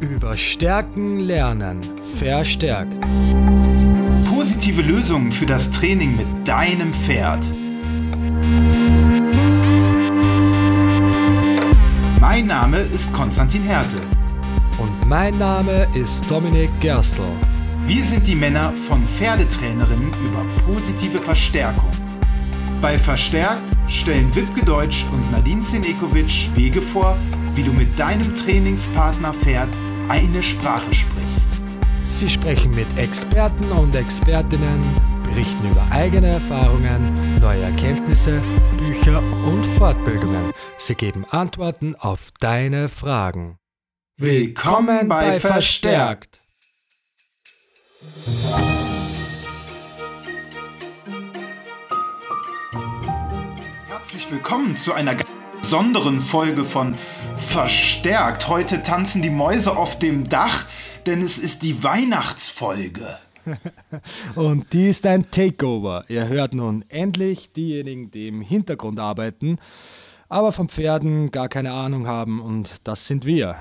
Über Stärken lernen. Verstärkt. Positive Lösungen für das Training mit deinem Pferd. Mein Name ist Konstantin Härte. Und mein Name ist Dominik Gerstl. Wir sind die Männer von Pferdetrainerinnen über positive Verstärkung. Bei Verstärkt stellen Wipke Deutsch und Nadine Senekovic Wege vor, wie du mit deinem Trainingspartner Pferd eine Sprache sprichst. Sie sprechen mit Experten und Expertinnen, berichten über eigene Erfahrungen, neue Erkenntnisse, Bücher und Fortbildungen. Sie geben Antworten auf deine Fragen. Willkommen bei Verstärkt. Herzlich willkommen zu einer besonderen Folge von Verstärkt. Heute tanzen die Mäuse auf dem Dach, denn es ist die Weihnachtsfolge. Und die ist ein Takeover. Ihr hört nun endlich diejenigen, die im Hintergrund arbeiten, aber von Pferden gar keine Ahnung haben und das sind wir.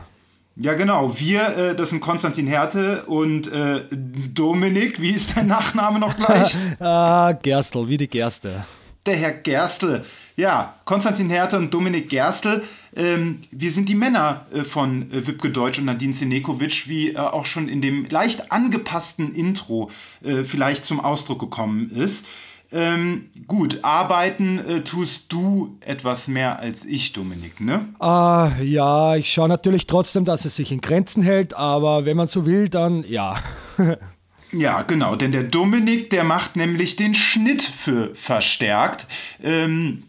Ja, genau. Wir, äh, das sind Konstantin Härte und äh, Dominik. Wie ist dein Nachname noch gleich? ah, Gerstl, wie die Gerste. Der Herr Gerstl. Ja, Konstantin Härte und Dominik Gerstl. Ähm, wir sind die Männer äh, von äh, Wipke Deutsch und Nadine Senekovic, wie äh, auch schon in dem leicht angepassten Intro äh, vielleicht zum Ausdruck gekommen ist. Ähm, gut, arbeiten äh, tust du etwas mehr als ich, Dominik, ne? Ah, ja, ich schaue natürlich trotzdem, dass es sich in Grenzen hält, aber wenn man so will, dann ja. ja, genau, denn der Dominik, der macht nämlich den Schnitt für verstärkt. Ähm,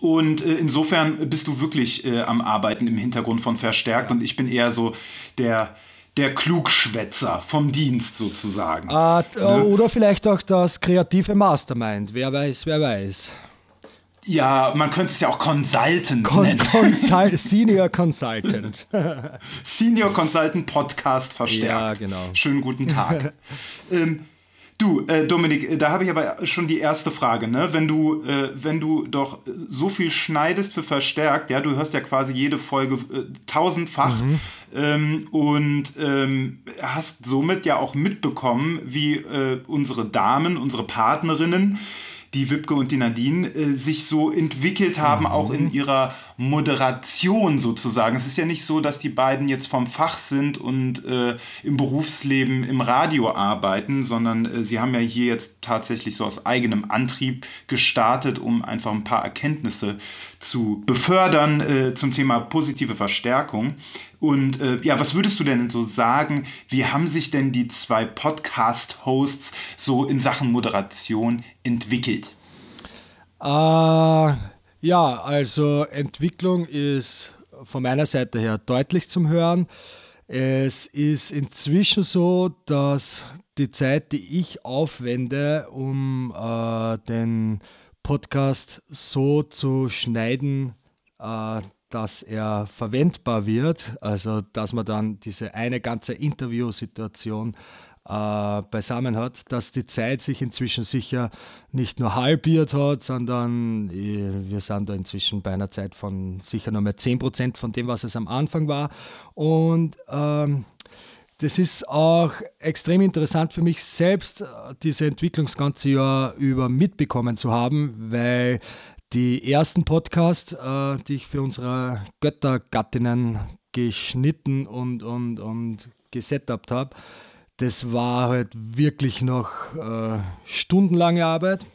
und äh, insofern bist du wirklich äh, am Arbeiten im Hintergrund von verstärkt ja. und ich bin eher so der der Klugschwätzer vom Dienst sozusagen. Ah, ne? Oder vielleicht auch das kreative Mastermind. Wer weiß, wer weiß. Ja, man könnte es ja auch Consultant Con nennen. Consul Senior Consultant. Senior Consultant Podcast verstärkt. Ja, genau. Schönen guten Tag. ähm, Du, äh, Dominik, äh, da habe ich aber schon die erste Frage, ne? Wenn du, äh, wenn du doch so viel schneidest für verstärkt, ja, du hörst ja quasi jede Folge äh, tausendfach mhm. ähm, und ähm, hast somit ja auch mitbekommen, wie äh, unsere Damen, unsere Partnerinnen die Wipke und die Nadine äh, sich so entwickelt haben, mhm. auch in ihrer Moderation sozusagen. Es ist ja nicht so, dass die beiden jetzt vom Fach sind und äh, im Berufsleben im Radio arbeiten, sondern äh, sie haben ja hier jetzt tatsächlich so aus eigenem Antrieb gestartet, um einfach ein paar Erkenntnisse zu befördern äh, zum Thema positive Verstärkung. Und äh, ja, was würdest du denn so sagen? Wie haben sich denn die zwei Podcast-Hosts so in Sachen Moderation entwickelt? Äh, ja, also Entwicklung ist von meiner Seite her deutlich zum Hören. Es ist inzwischen so, dass die Zeit, die ich aufwende, um äh, den Podcast so zu schneiden, äh, dass er verwendbar wird, also dass man dann diese eine ganze Interviewsituation äh, beisammen hat, dass die Zeit sich inzwischen sicher nicht nur halbiert hat, sondern äh, wir sind da inzwischen bei einer Zeit von sicher noch mal 10% von dem, was es am Anfang war. Und ähm, das ist auch extrem interessant für mich selbst, diese Entwicklung das ganze Jahr über mitbekommen zu haben, weil die ersten Podcasts, äh, die ich für unsere Göttergattinnen geschnitten und, und, und gesetupt habe, das war halt wirklich noch äh, stundenlange Arbeit.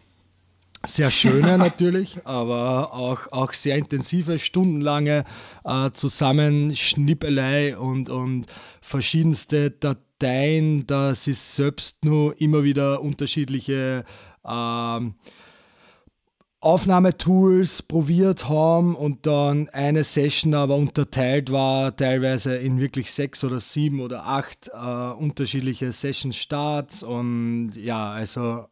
Sehr schöne natürlich, aber auch, auch sehr intensive, stundenlange äh, Zusammenschnippelei und, und verschiedenste Dateien, da sie selbst nur immer wieder unterschiedliche äh, Aufnahmetools probiert haben und dann eine Session aber unterteilt war, teilweise in wirklich sechs oder sieben oder acht äh, unterschiedliche Session-Starts und ja, also,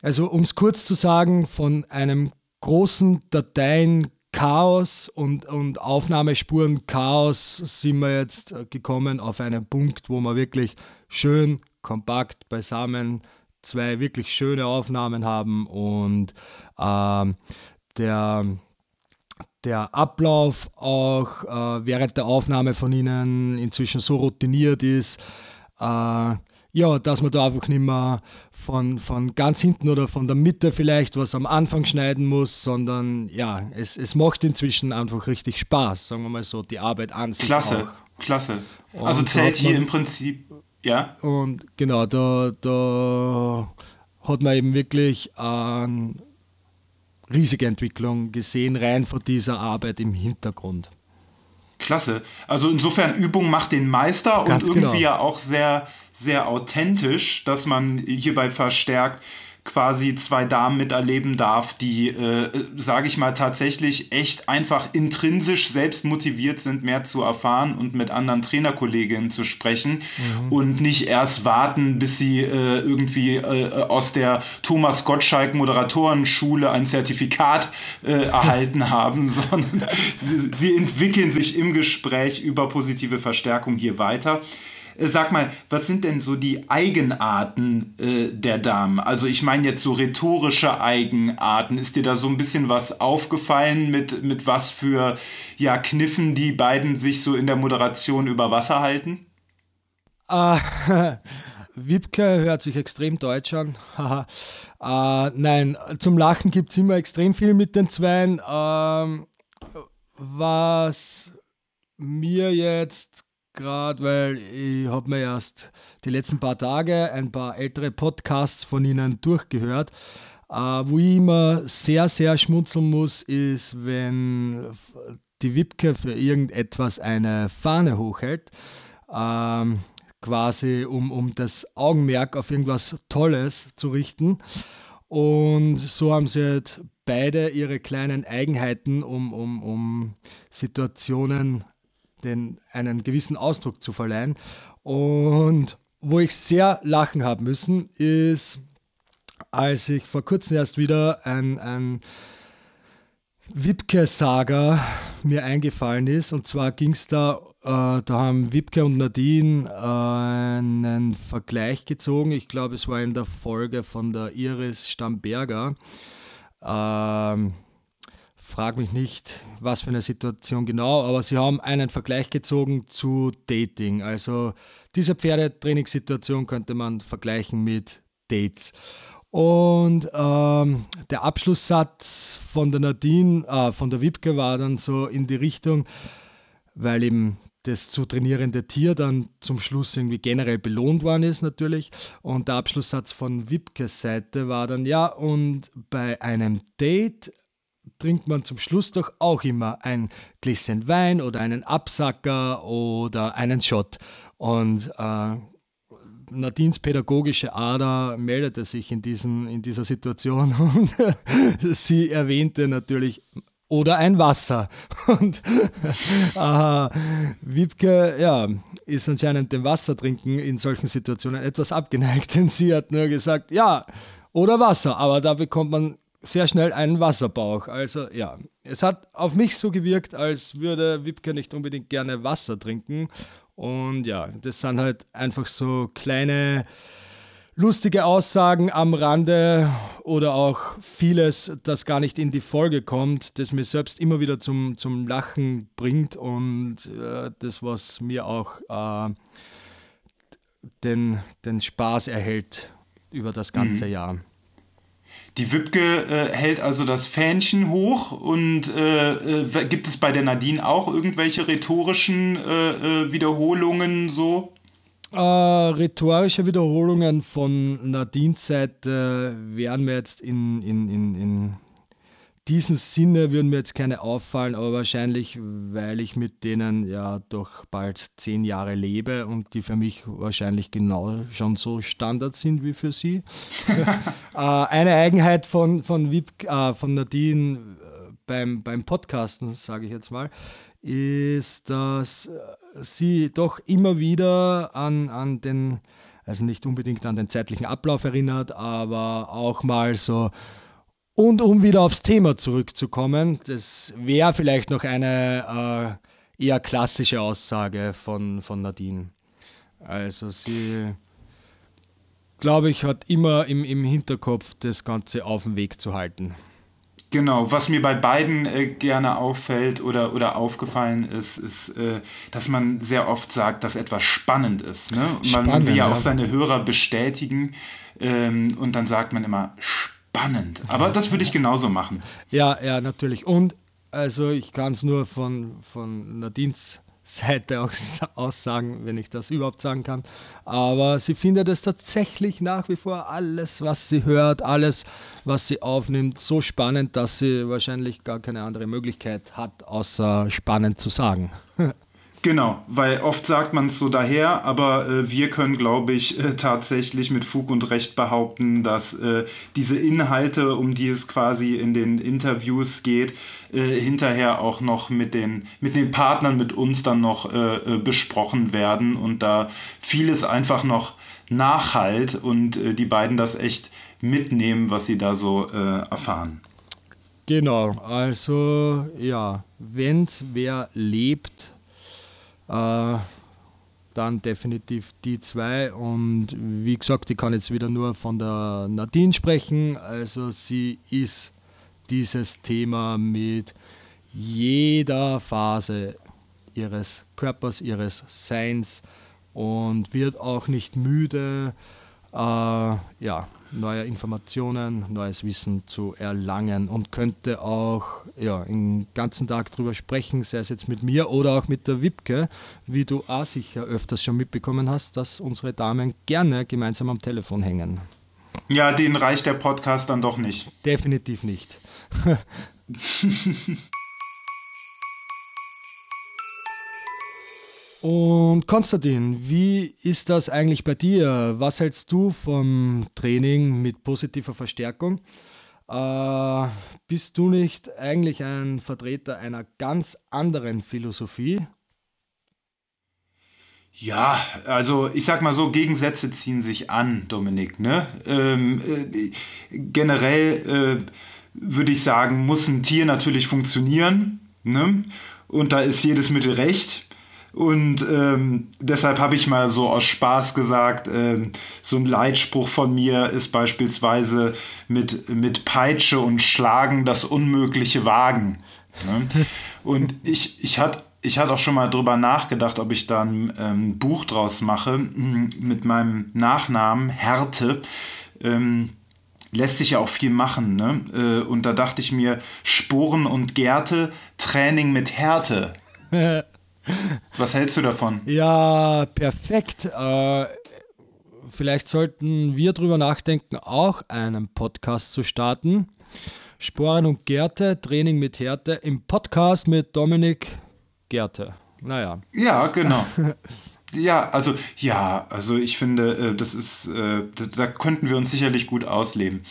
also um es kurz zu sagen, von einem großen Dateien Chaos und, und Aufnahmespuren Chaos sind wir jetzt gekommen auf einen Punkt, wo wir wirklich schön kompakt beisammen zwei wirklich schöne Aufnahmen haben und ähm, der der Ablauf auch äh, während der Aufnahme von ihnen inzwischen so routiniert ist, äh, ja, dass man da einfach nicht mehr von, von ganz hinten oder von der Mitte vielleicht was am Anfang schneiden muss, sondern ja, es, es macht inzwischen einfach richtig Spaß, sagen wir mal so, die Arbeit an sich. Klasse, auch. klasse. Also und zählt hier im Prinzip, ja. Und genau, da, da hat man eben wirklich eine riesige Entwicklung gesehen, rein von dieser Arbeit im Hintergrund. Klasse. Also insofern Übung macht den Meister Ganz und irgendwie genau. ja auch sehr, sehr authentisch, dass man hierbei verstärkt quasi zwei Damen miterleben darf, die, äh, sage ich mal, tatsächlich echt einfach intrinsisch selbst motiviert sind, mehr zu erfahren und mit anderen Trainerkolleginnen zu sprechen mhm. und nicht erst warten, bis sie äh, irgendwie äh, aus der Thomas Gottschalk Moderatorenschule ein Zertifikat äh, erhalten haben, sondern sie, sie entwickeln sich im Gespräch über positive Verstärkung hier weiter. Äh, sag mal, was sind denn so die Eigenarten äh, der Damen? Also ich meine jetzt so rhetorische Eigenarten. Ist dir da so ein bisschen was aufgefallen mit, mit was für ja, Kniffen die beiden sich so in der Moderation über Wasser halten? Uh, Wipke hört sich extrem deutsch an. uh, nein, zum Lachen gibt es immer extrem viel mit den Zweien. Uh, was mir jetzt gerade, weil ich habe mir erst die letzten paar Tage ein paar ältere Podcasts von Ihnen durchgehört. Äh, wo ich immer sehr, sehr schmunzeln muss, ist, wenn die Wipke für irgendetwas eine Fahne hochhält, ähm, quasi um, um das Augenmerk auf irgendwas Tolles zu richten. Und so haben sie halt beide ihre kleinen Eigenheiten, um, um, um Situationen den, einen gewissen Ausdruck zu verleihen. Und wo ich sehr lachen haben müssen, ist, als ich vor kurzem erst wieder ein, ein Wipke-Saga mir eingefallen ist. Und zwar ging es da, äh, da haben Wipke und Nadine äh, einen Vergleich gezogen. Ich glaube, es war in der Folge von der Iris Stamberger. Ähm, frag mich nicht, was für eine Situation genau, aber sie haben einen Vergleich gezogen zu Dating. Also diese Pferdetrainingssituation könnte man vergleichen mit Dates. Und ähm, der Abschlusssatz von der Nadine, äh, von der Wipke war dann so in die Richtung, weil eben das zu trainierende Tier dann zum Schluss irgendwie generell belohnt worden ist natürlich. Und der Abschlusssatz von Wipkes Seite war dann, ja, und bei einem Date trinkt man zum Schluss doch auch immer ein Gläschen Wein oder einen Absacker oder einen Shot. Und äh, Nadines pädagogische Ader meldete sich in, diesen, in dieser Situation und sie erwähnte natürlich oder ein Wasser. Und äh, Wiebke ja, ist anscheinend dem Wassertrinken in solchen Situationen etwas abgeneigt, denn sie hat nur gesagt, ja, oder Wasser, aber da bekommt man sehr schnell einen Wasserbauch. Also ja, es hat auf mich so gewirkt, als würde Wipke nicht unbedingt gerne Wasser trinken. Und ja, das sind halt einfach so kleine lustige Aussagen am Rande oder auch vieles, das gar nicht in die Folge kommt, das mir selbst immer wieder zum, zum Lachen bringt und äh, das, was mir auch äh, den, den Spaß erhält über das ganze mhm. Jahr. Die Wipke äh, hält also das Fähnchen hoch und äh, äh, gibt es bei der Nadine auch irgendwelche rhetorischen äh, äh, Wiederholungen so? Rhetorische Wiederholungen von Nadines Seite wären mir jetzt in, in, in, in diesen Sinne würden mir jetzt keine auffallen, aber wahrscheinlich, weil ich mit denen ja doch bald zehn Jahre lebe und die für mich wahrscheinlich genau schon so Standard sind wie für sie. äh, eine Eigenheit von, von, Wip, äh, von Nadine äh, beim, beim Podcasten, sage ich jetzt mal, ist, dass sie doch immer wieder an, an den, also nicht unbedingt an den zeitlichen Ablauf erinnert, aber auch mal so und um wieder aufs Thema zurückzukommen, das wäre vielleicht noch eine äh, eher klassische Aussage von, von Nadine. Also sie, glaube ich, hat immer im, im Hinterkopf das Ganze auf dem Weg zu halten. Genau, was mir bei beiden äh, gerne auffällt oder, oder aufgefallen ist, ist, äh, dass man sehr oft sagt, dass etwas spannend ist. Ne? Man spannend, will ja, ja auch seine Hörer bestätigen ähm, und dann sagt man immer spannend. Aber das würde ich genauso machen. Ja, ja, natürlich. Und also ich kann es nur von, von Nadines Seite aus sagen, wenn ich das überhaupt sagen kann. Aber sie findet es tatsächlich nach wie vor alles, was sie hört, alles, was sie aufnimmt, so spannend, dass sie wahrscheinlich gar keine andere Möglichkeit hat, außer spannend zu sagen. Genau, weil oft sagt man es so daher, aber äh, wir können, glaube ich, äh, tatsächlich mit Fug und Recht behaupten, dass äh, diese Inhalte, um die es quasi in den Interviews geht, äh, hinterher auch noch mit den, mit den Partnern, mit uns dann noch äh, äh, besprochen werden und da vieles einfach noch nachhalt und die beiden das echt mitnehmen, was sie da so erfahren. Genau, also ja, wenn es wer lebt, äh, dann definitiv die zwei. Und wie gesagt, ich kann jetzt wieder nur von der Nadine sprechen. Also sie ist dieses Thema mit jeder Phase ihres Körpers, ihres Seins und wird auch nicht müde, ja, neue Informationen, neues Wissen zu erlangen und könnte auch ja, den ganzen Tag darüber sprechen, sei es jetzt mit mir oder auch mit der Wipke, wie du auch sicher öfters schon mitbekommen hast, dass unsere Damen gerne gemeinsam am Telefon hängen. Ja, denen reicht der Podcast dann doch nicht. Definitiv nicht. Und Konstantin, wie ist das eigentlich bei dir? Was hältst du vom Training mit positiver Verstärkung? Äh, bist du nicht eigentlich ein Vertreter einer ganz anderen Philosophie? Ja, also ich sag mal so, Gegensätze ziehen sich an, Dominik. Ne? Ähm, äh, generell äh, würde ich sagen, muss ein Tier natürlich funktionieren. Ne? Und da ist jedes Mittel recht. Und ähm, deshalb habe ich mal so aus Spaß gesagt, ähm, so ein Leitspruch von mir ist beispielsweise mit, mit Peitsche und Schlagen das Unmögliche wagen. Ne? Und ich, ich hatte ich hatte auch schon mal drüber nachgedacht, ob ich da ein ähm, Buch draus mache mm, mit meinem Nachnamen Härte. Ähm, lässt sich ja auch viel machen. Ne? Äh, und da dachte ich mir, Sporen und Gärte, Training mit Härte. Was hältst du davon? Ja, perfekt. Äh, vielleicht sollten wir darüber nachdenken, auch einen Podcast zu starten. Sporen und Gärte, Training mit Härte im Podcast mit Dominik Gärte. Naja. Ja, genau. Ja, also ja, also ich finde, äh, das ist, äh, da könnten wir uns sicherlich gut ausleben.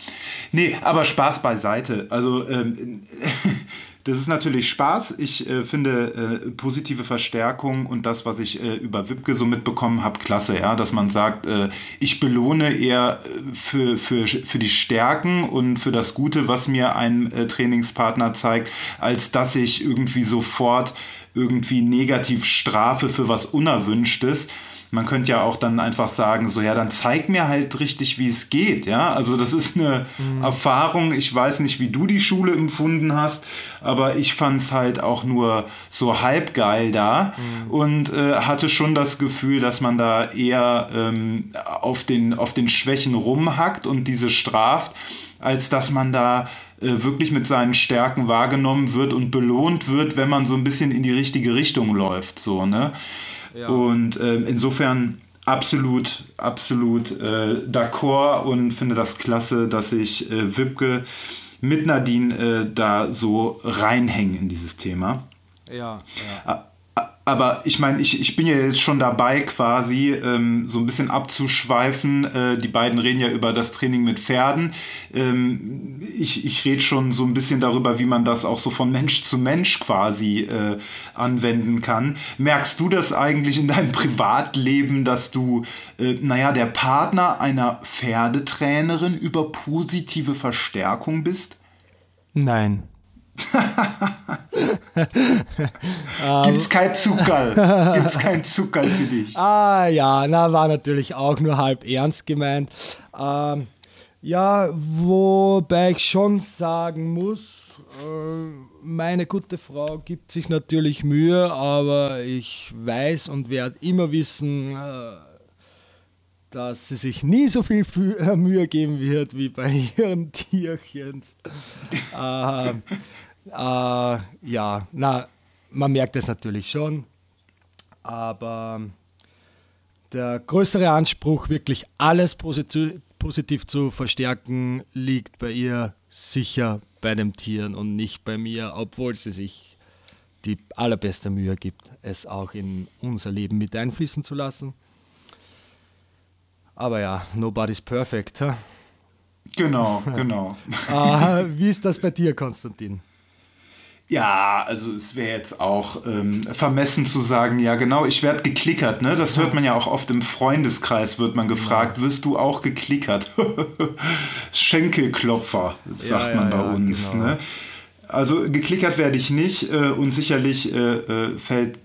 Nee, aber Spaß beiseite. Also ähm, Das ist natürlich Spaß. Ich äh, finde äh, positive Verstärkung und das, was ich äh, über Wipke so mitbekommen habe, klasse, ja, dass man sagt, äh, ich belohne eher äh, für, für, für die Stärken und für das Gute, was mir ein äh, Trainingspartner zeigt, als dass ich irgendwie sofort irgendwie negativ strafe für was Unerwünschtes man könnte ja auch dann einfach sagen, so ja, dann zeig mir halt richtig, wie es geht. Ja, also das ist eine mhm. Erfahrung. Ich weiß nicht, wie du die Schule empfunden hast, aber ich fand es halt auch nur so halb geil da mhm. und äh, hatte schon das Gefühl, dass man da eher ähm, auf, den, auf den Schwächen rumhackt und diese straft, als dass man da äh, wirklich mit seinen Stärken wahrgenommen wird und belohnt wird, wenn man so ein bisschen in die richtige Richtung läuft. So, ne? Und äh, insofern absolut, absolut äh, d'accord und finde das klasse, dass ich äh, Wipke mit Nadine äh, da so reinhängen in dieses Thema. Ja, ja aber ich meine, ich, ich bin ja jetzt schon dabei, quasi ähm, so ein bisschen abzuschweifen. Äh, die beiden reden ja über das Training mit Pferden. Ähm, ich ich rede schon so ein bisschen darüber, wie man das auch so von Mensch zu Mensch quasi äh, anwenden kann. Merkst du das eigentlich in deinem Privatleben, dass du, äh, naja, der Partner einer Pferdetrainerin über positive Verstärkung bist? Nein. Gibt's kein Zucker? Gibt's kein Zucker für dich? Ah ja, na war natürlich auch nur halb ernst gemeint. Ähm, Ja, wobei ich schon sagen muss, äh, meine gute Frau gibt sich natürlich Mühe, aber ich weiß und werde immer wissen, äh, dass sie sich nie so viel Mühe geben wird wie bei ihren Tierchens. äh, äh, ja, na, man merkt es natürlich schon, aber der größere Anspruch, wirklich alles positiv, positiv zu verstärken, liegt bei ihr sicher bei den Tieren und nicht bei mir, obwohl sie sich die allerbeste Mühe gibt, es auch in unser Leben mit einfließen zu lassen. Aber ja, nobody's perfect. Huh? Genau, genau. uh, wie ist das bei dir, Konstantin? Ja, also es wäre jetzt auch ähm, vermessen zu sagen, ja genau, ich werde geklickert, ne? Das hört man ja auch oft im Freundeskreis, wird man gefragt, wirst du auch geklickert? Schenkelklopfer, sagt ja, man ja, bei ja, uns. Genau. Ne? Also geklickert werde ich nicht äh, und sicherlich äh, äh fällt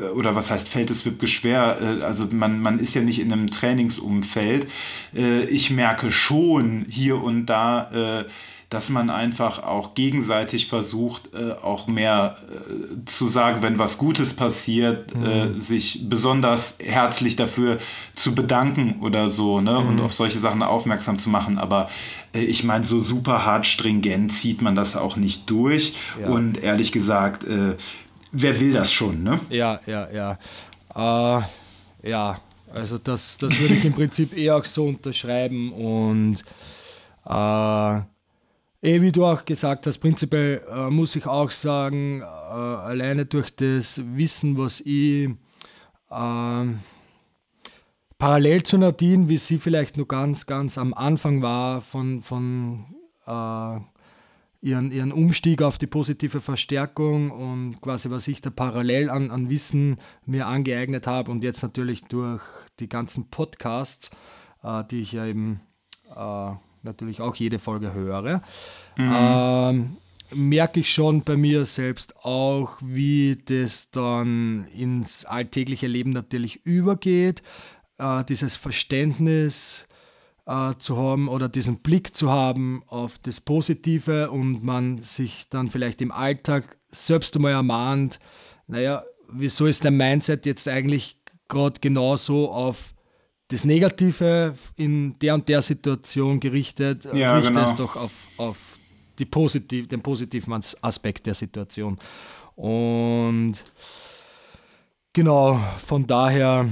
äh, oder was heißt fällt es wirklich schwer, äh, also man, man ist ja nicht in einem Trainingsumfeld. Äh, ich merke schon hier und da, dass man einfach auch gegenseitig versucht, äh, auch mehr äh, zu sagen, wenn was Gutes passiert, mhm. äh, sich besonders herzlich dafür zu bedanken oder so, ne? Mhm. Und auf solche Sachen aufmerksam zu machen. Aber äh, ich meine, so super hart stringent zieht man das auch nicht durch. Ja. Und ehrlich gesagt, äh, wer will das schon, ne? Ja, ja, ja. Äh, ja, also das, das würde ich im Prinzip eher auch so unterschreiben und äh, Eh, wie du auch gesagt hast, prinzipiell äh, muss ich auch sagen, äh, alleine durch das Wissen, was ich äh, parallel zu Nadine, wie sie vielleicht nur ganz, ganz am Anfang war von, von äh, ihren, ihren Umstieg auf die positive Verstärkung und quasi was ich da parallel an, an Wissen mir angeeignet habe und jetzt natürlich durch die ganzen Podcasts, äh, die ich ja eben äh, natürlich auch jede Folge höre, mhm. ähm, merke ich schon bei mir selbst auch, wie das dann ins alltägliche Leben natürlich übergeht. Äh, dieses Verständnis äh, zu haben oder diesen Blick zu haben auf das Positive und man sich dann vielleicht im Alltag selbst einmal ermahnt, naja, wieso ist dein Mindset jetzt eigentlich gerade genauso auf das Negative in der und der Situation gerichtet, ja, richte genau. es doch auf, auf die positiv, den positiven Aspekt der Situation. Und genau, von daher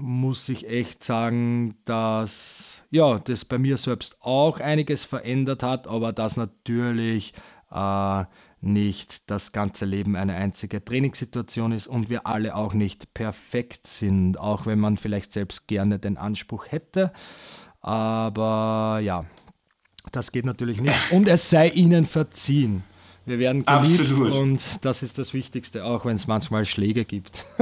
muss ich echt sagen, dass ja, das bei mir selbst auch einiges verändert hat, aber das natürlich äh, nicht das ganze Leben eine einzige Trainingssituation ist und wir alle auch nicht perfekt sind, auch wenn man vielleicht selbst gerne den Anspruch hätte. Aber ja, das geht natürlich nicht. Und es sei ihnen verziehen. Wir werden geliebt Absolut. und das ist das Wichtigste, auch wenn es manchmal Schläge gibt.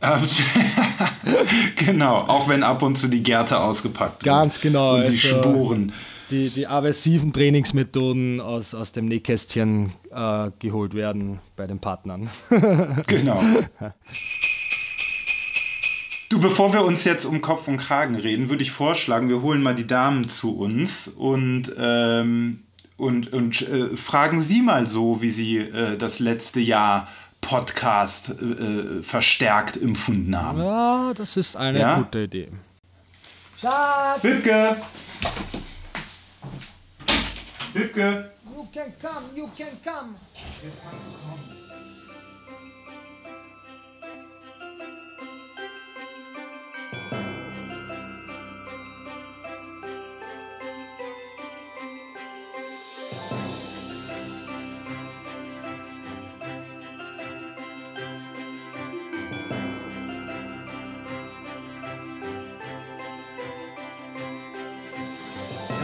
genau, auch wenn ab und zu die Gärte ausgepackt werden. Ganz genau. Und die also, Spuren die, die aversiven Trainingsmethoden aus, aus dem Nähkästchen äh, geholt werden bei den Partnern. genau. Du, bevor wir uns jetzt um Kopf und Kragen reden, würde ich vorschlagen, wir holen mal die Damen zu uns und, ähm, und, und äh, fragen sie mal so, wie sie äh, das letzte Jahr Podcast äh, verstärkt empfunden haben. Ja, das ist eine ja? gute Idee. Schatz! Wiebke! Wiebke! You can come, you can come! Jetzt kannst du kommen.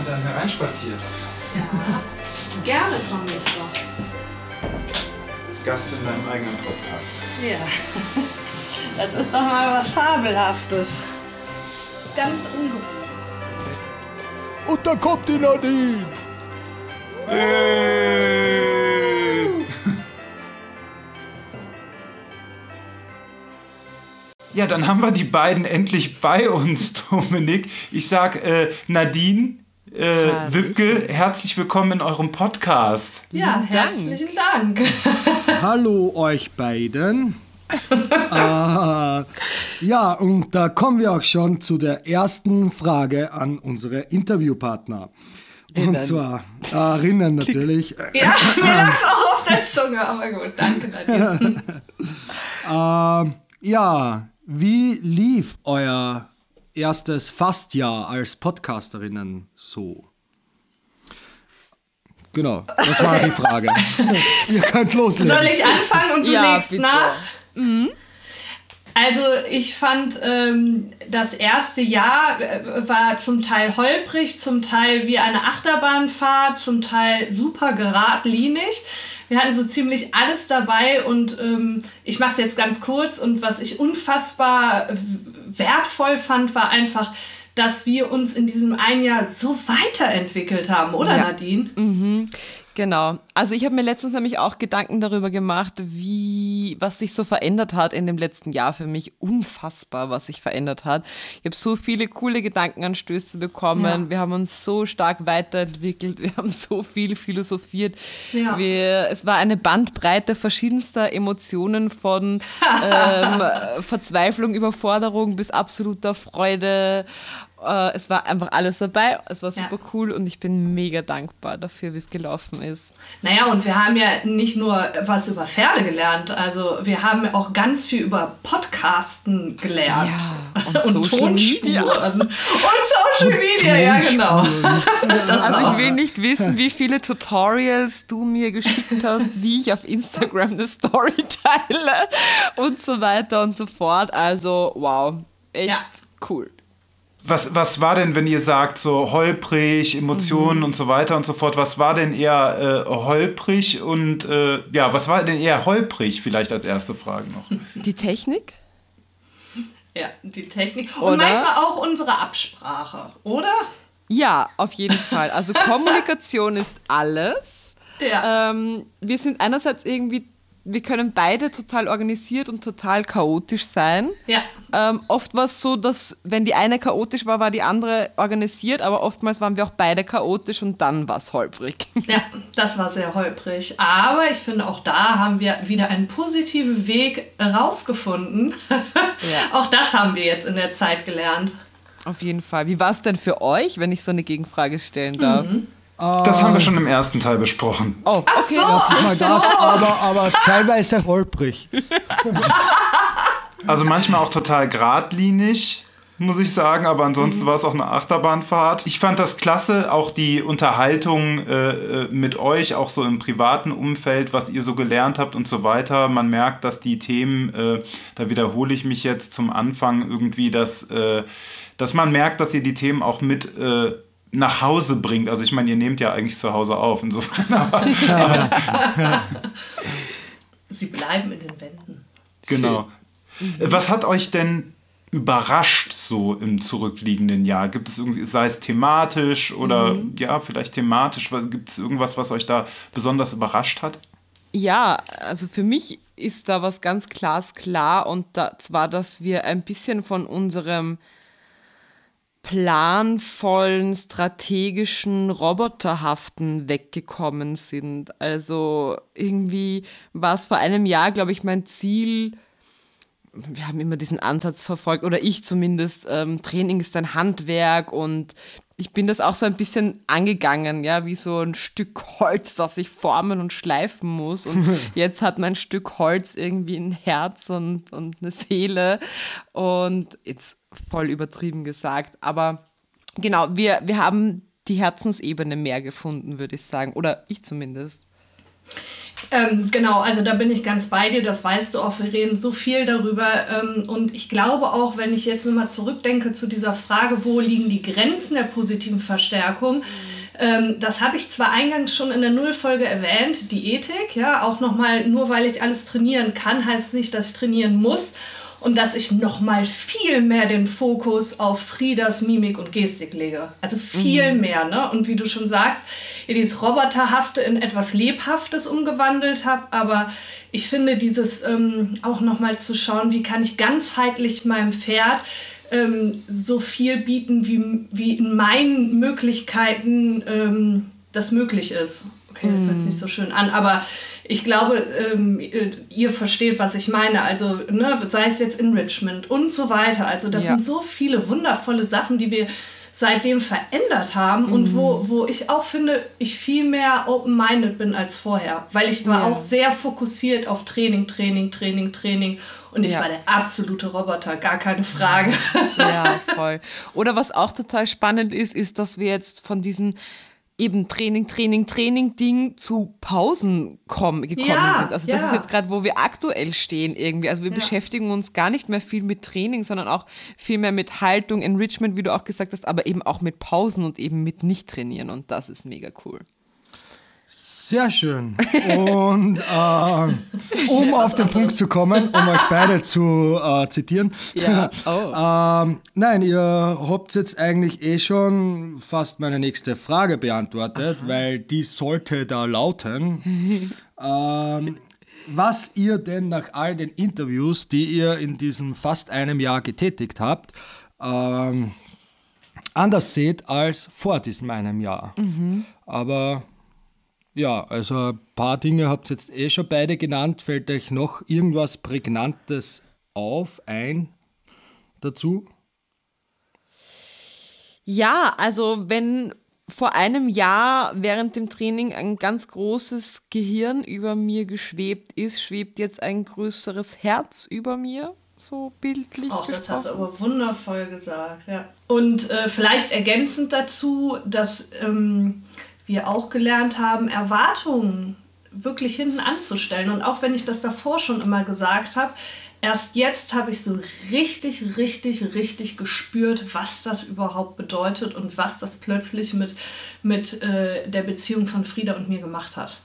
dann hereinspaziert. Ja, gerne komme ich doch. Gast in deinem eigenen Podcast. Ja, das ist doch mal was Fabelhaftes. Ganz ungewohnt. Und da kommt die Nadine. Hey. Ja, dann haben wir die beiden endlich bei uns, Dominik. Ich sag äh, Nadine, äh, Wipke, herzlich willkommen in eurem Podcast. Ja, herzlichen Dank. Hallo euch beiden. äh, ja, und da kommen wir auch schon zu der ersten Frage an unsere Interviewpartner. Und zwar äh, Rinnen natürlich. Ja, mir lag es auch auf der Zunge, aber gut, danke Nadine. äh, ja, wie lief euer erstes Fastjahr als Podcasterinnen so? Genau, das war die Frage. Ihr könnt loslegen. Soll ich anfangen und du Ja, legst bitte. nach? Also ich fand ähm, das erste Jahr äh, war zum Teil holprig, zum Teil wie eine Achterbahnfahrt, zum Teil super geradlinig. Wir hatten so ziemlich alles dabei und ähm, ich mache es jetzt ganz kurz und was ich unfassbar wertvoll fand, war einfach, dass wir uns in diesem einen Jahr so weiterentwickelt haben, oder Ja. Nadine? Genau. Also ich habe mir letztens nämlich auch Gedanken darüber gemacht, wie, was sich so verändert hat in dem letzten Jahr für mich. Unfassbar, was sich verändert hat. Ich habe so viele coole Gedankenanstöße bekommen. Ja. Wir haben uns so stark weiterentwickelt. Wir haben so viel philosophiert. Ja. Wir, es war eine Bandbreite verschiedenster Emotionen von ähm, Verzweiflung, Überforderung bis absoluter Freude. Äh, es war einfach alles dabei. Es war Ja. super cool und ich bin mega dankbar dafür, wie es gelaufen ist. Naja, und wir haben ja nicht nur was über Pferde gelernt, also wir haben auch ganz viel über Podcasten gelernt. Ja, und Social Media. Tonspuren. Und Social Media, ja genau. Also ich will nicht wissen, wie viele Tutorials du mir geschickt hast, wie ich auf Instagram eine Story teile und so weiter und so fort. Also wow, echt Ja. cool. Was, was war denn, wenn ihr sagt, so holprig, Emotionen und so weiter und so fort, was war denn eher äh, holprig und äh, ja, was war denn eher holprig vielleicht als erste Frage noch? Die Technik? Ja, die Technik. Oder? Und manchmal auch unsere Absprache, oder? Ja, auf jeden Fall. Also Kommunikation ist alles. Ja. Ähm, wir sind einerseits irgendwie, wir können beide total organisiert und total chaotisch sein. Ja. Ähm, oft war es so, dass wenn die eine chaotisch war, war die andere organisiert, aber oftmals waren wir auch beide chaotisch und dann war es holprig. Ja, das war sehr holprig. Aber ich finde, auch da haben wir wieder einen positiven Weg rausgefunden. Auch das haben wir jetzt in der Zeit gelernt. Auf jeden Fall. Wie war es denn für euch, wenn ich so eine Gegenfrage stellen darf? Das haben wir schon im ersten Teil besprochen. Oh, okay. Das ist mal das, aber, aber teilweise holprig. Also manchmal auch total geradlinig, muss ich sagen, aber ansonsten war es auch eine Achterbahnfahrt. Ich fand das klasse, auch die Unterhaltung äh, äh, mit euch, auch so im privaten Umfeld, was ihr so gelernt habt und so weiter. Man merkt, dass die Themen, äh, da wiederhole ich mich jetzt zum Anfang irgendwie, dass, äh, dass man merkt, dass ihr die Themen auch mit äh, nach Hause bringt. Also ich meine, ihr nehmt ja eigentlich zu Hause auf, insofern. Aber, Sie bleiben in den Wänden. Genau. Was hat euch denn überrascht so im zurückliegenden Jahr? Gibt es irgendwie, sei es thematisch oder ja, vielleicht thematisch, gibt es irgendwas, was euch da besonders überrascht hat? Ja, also für mich ist da was ganz glasklar und da, zwar, dass wir ein bisschen von unserem planvollen, strategischen, roboterhaften weggekommen sind. Also irgendwie war es vor einem Jahr, glaube ich, mein Ziel, wir haben immer diesen Ansatz verfolgt, oder ich zumindest, ähm, Training ist ein Handwerk und ich bin das auch so ein bisschen angegangen, ja, wie so ein Stück Holz, das ich formen und schleifen muss. Und jetzt hat mein Stück Holz irgendwie ein Herz und, und eine Seele. Und jetzt voll übertrieben gesagt. Aber genau, wir, wir haben die Herzensebene mehr gefunden, würde ich sagen. Oder ich zumindest. Ähm, genau, also da bin ich ganz bei dir, das weißt du auch, wir reden so viel darüber. Ähm, und ich glaube auch, wenn ich jetzt nochmal zurückdenke zu dieser Frage, wo liegen die Grenzen der positiven Verstärkung, ähm, das habe ich zwar eingangs schon in der Nullfolge erwähnt, die Ethik, ja, auch nochmal, nur weil ich alles trainieren kann, heißt nicht, dass ich trainieren muss. Und dass ich nochmal viel mehr den Fokus auf Friedas Mimik und Gestik lege. Also viel mehr, ne? Und wie du schon sagst, ihr dieses Roboterhafte in etwas Lebhaftes umgewandelt habe. Aber ich finde dieses ähm, auch nochmal zu schauen, wie kann ich ganzheitlich meinem Pferd ähm, so viel bieten, wie, wie in meinen Möglichkeiten ähm, das möglich ist. Okay, das hört sich nicht so schön an, aber ich glaube, ähm, ihr versteht, was ich meine. Also, ne, sei es jetzt Enrichment und so weiter. Also, das Ja. sind so viele wundervolle Sachen, die wir seitdem verändert haben und wo, wo ich auch finde, ich viel mehr open-minded bin als vorher. Weil ich war Ja. auch sehr fokussiert auf Training, Training, Training, Training. Und ich Ja. war der absolute Roboter, gar keine Frage. Ja, voll. Oder was auch total spannend ist, ist, dass wir jetzt von diesen eben Training, Training, Training-Ding zu Pausen kommen, gekommen Ja, sind. Also das ja. ist jetzt gerade, wo wir aktuell stehen irgendwie. Also wir Ja. beschäftigen uns gar nicht mehr viel mit Training, sondern auch viel mehr mit Haltung, Enrichment, wie du auch gesagt hast, aber eben auch mit Pausen und eben mit Nicht-Trainieren. Und das ist mega cool. Sehr schön. Und äh, um auf den Punkt zu kommen, um euch beide zu äh, zitieren. Ja, oh. ähm, nein, ihr habt jetzt eigentlich eh schon fast meine nächste Frage beantwortet, weil die sollte da lauten. ähm, was ihr denn nach all den Interviews, die ihr in diesem fast einem Jahr getätigt habt, ähm, anders seht als vor diesem einem Jahr. Aber ja, also ein paar Dinge habt ihr jetzt eh schon beide genannt. Fällt euch noch irgendwas Prägnantes auf, ein dazu? Ja, also wenn vor einem Jahr während dem Training ein ganz großes Gehirn über mir geschwebt ist, schwebt jetzt ein größeres Herz über mir, so bildlich Auch das hast du aber wundervoll gesagt, ja. Und äh, vielleicht ergänzend dazu, dass ähm, wir auch gelernt haben, Erwartungen wirklich hinten anzustellen. Und auch wenn ich das davor schon immer gesagt habe, erst jetzt habe ich so richtig, richtig, richtig gespürt, was das überhaupt bedeutet und was das plötzlich mit, mit äh, der Beziehung von Frieda und mir gemacht hat.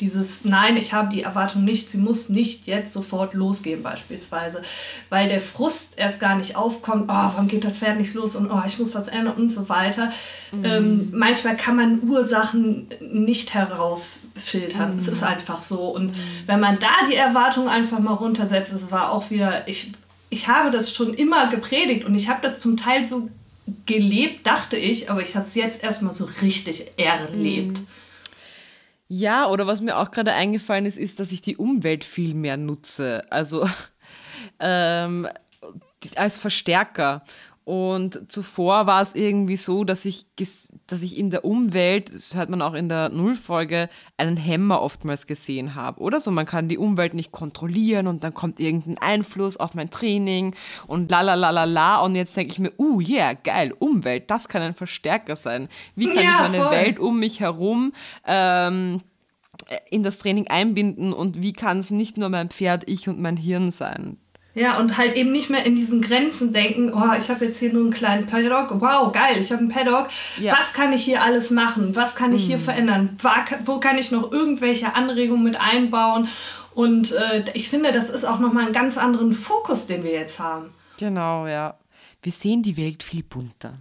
Dieses Nein, ich habe die Erwartung nicht, sie muss nicht jetzt sofort losgehen beispielsweise, weil der Frust erst gar nicht aufkommt, oh, warum geht das Pferd nicht los und oh, ich muss was ändern und so weiter. Ähm, manchmal kann man Ursachen nicht herausfiltern, es ist einfach so. Und wenn man da die Erwartung einfach mal runtersetzt, es war auch wieder, ich, ich habe das schon immer gepredigt und ich habe das zum Teil so gelebt, dachte ich, aber ich habe es jetzt erstmal so richtig erlebt. Ja, oder was mir auch gerade eingefallen ist, ist, dass ich die Umwelt viel mehr nutze. Also ähm, als Verstärker. Und zuvor war es irgendwie so, dass ich, dass ich in der Umwelt, das hört man auch in der Nullfolge, einen Hämmer oftmals gesehen habe. Oder so, man kann die Umwelt nicht kontrollieren und dann kommt irgendein Einfluss auf mein Training und la la la la la. Und jetzt denke ich mir, uh, yeah, geil, Umwelt, das kann ein Verstärker sein. Wie kann Ja, ich meine voll. Welt um mich herum ähm, in das Training einbinden und wie kann es nicht nur mein Pferd, ich und mein Hirn sein? Ja, und halt eben nicht mehr in diesen Grenzen denken, oh, ich habe jetzt hier nur einen kleinen Paddock, wow, geil, ich habe einen Paddock, Ja. Mhm. was kann ich hier alles machen, was kann ich hier verändern, Wa- wo kann ich noch irgendwelche Anregungen mit einbauen und äh, ich finde, das ist auch nochmal einen ganz anderen Fokus, den wir jetzt haben. Genau, ja. Wir sehen die Welt viel bunter.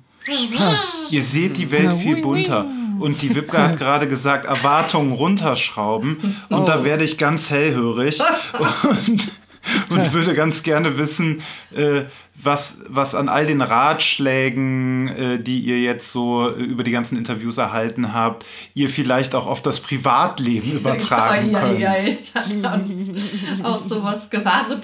Ihr seht die Welt viel bunter. Und die Wipke hat gerade gesagt, Erwartungen runterschrauben. Und da werde ich ganz hellhörig und, und würde ganz gerne wissen, äh, was, was an all den Ratschlägen, äh, die ihr jetzt so äh, über die ganzen Interviews erhalten habt, ihr vielleicht auch auf das Privatleben übertragen Ai, ai, könnt. ai, ich hatte auch sowas gewartet.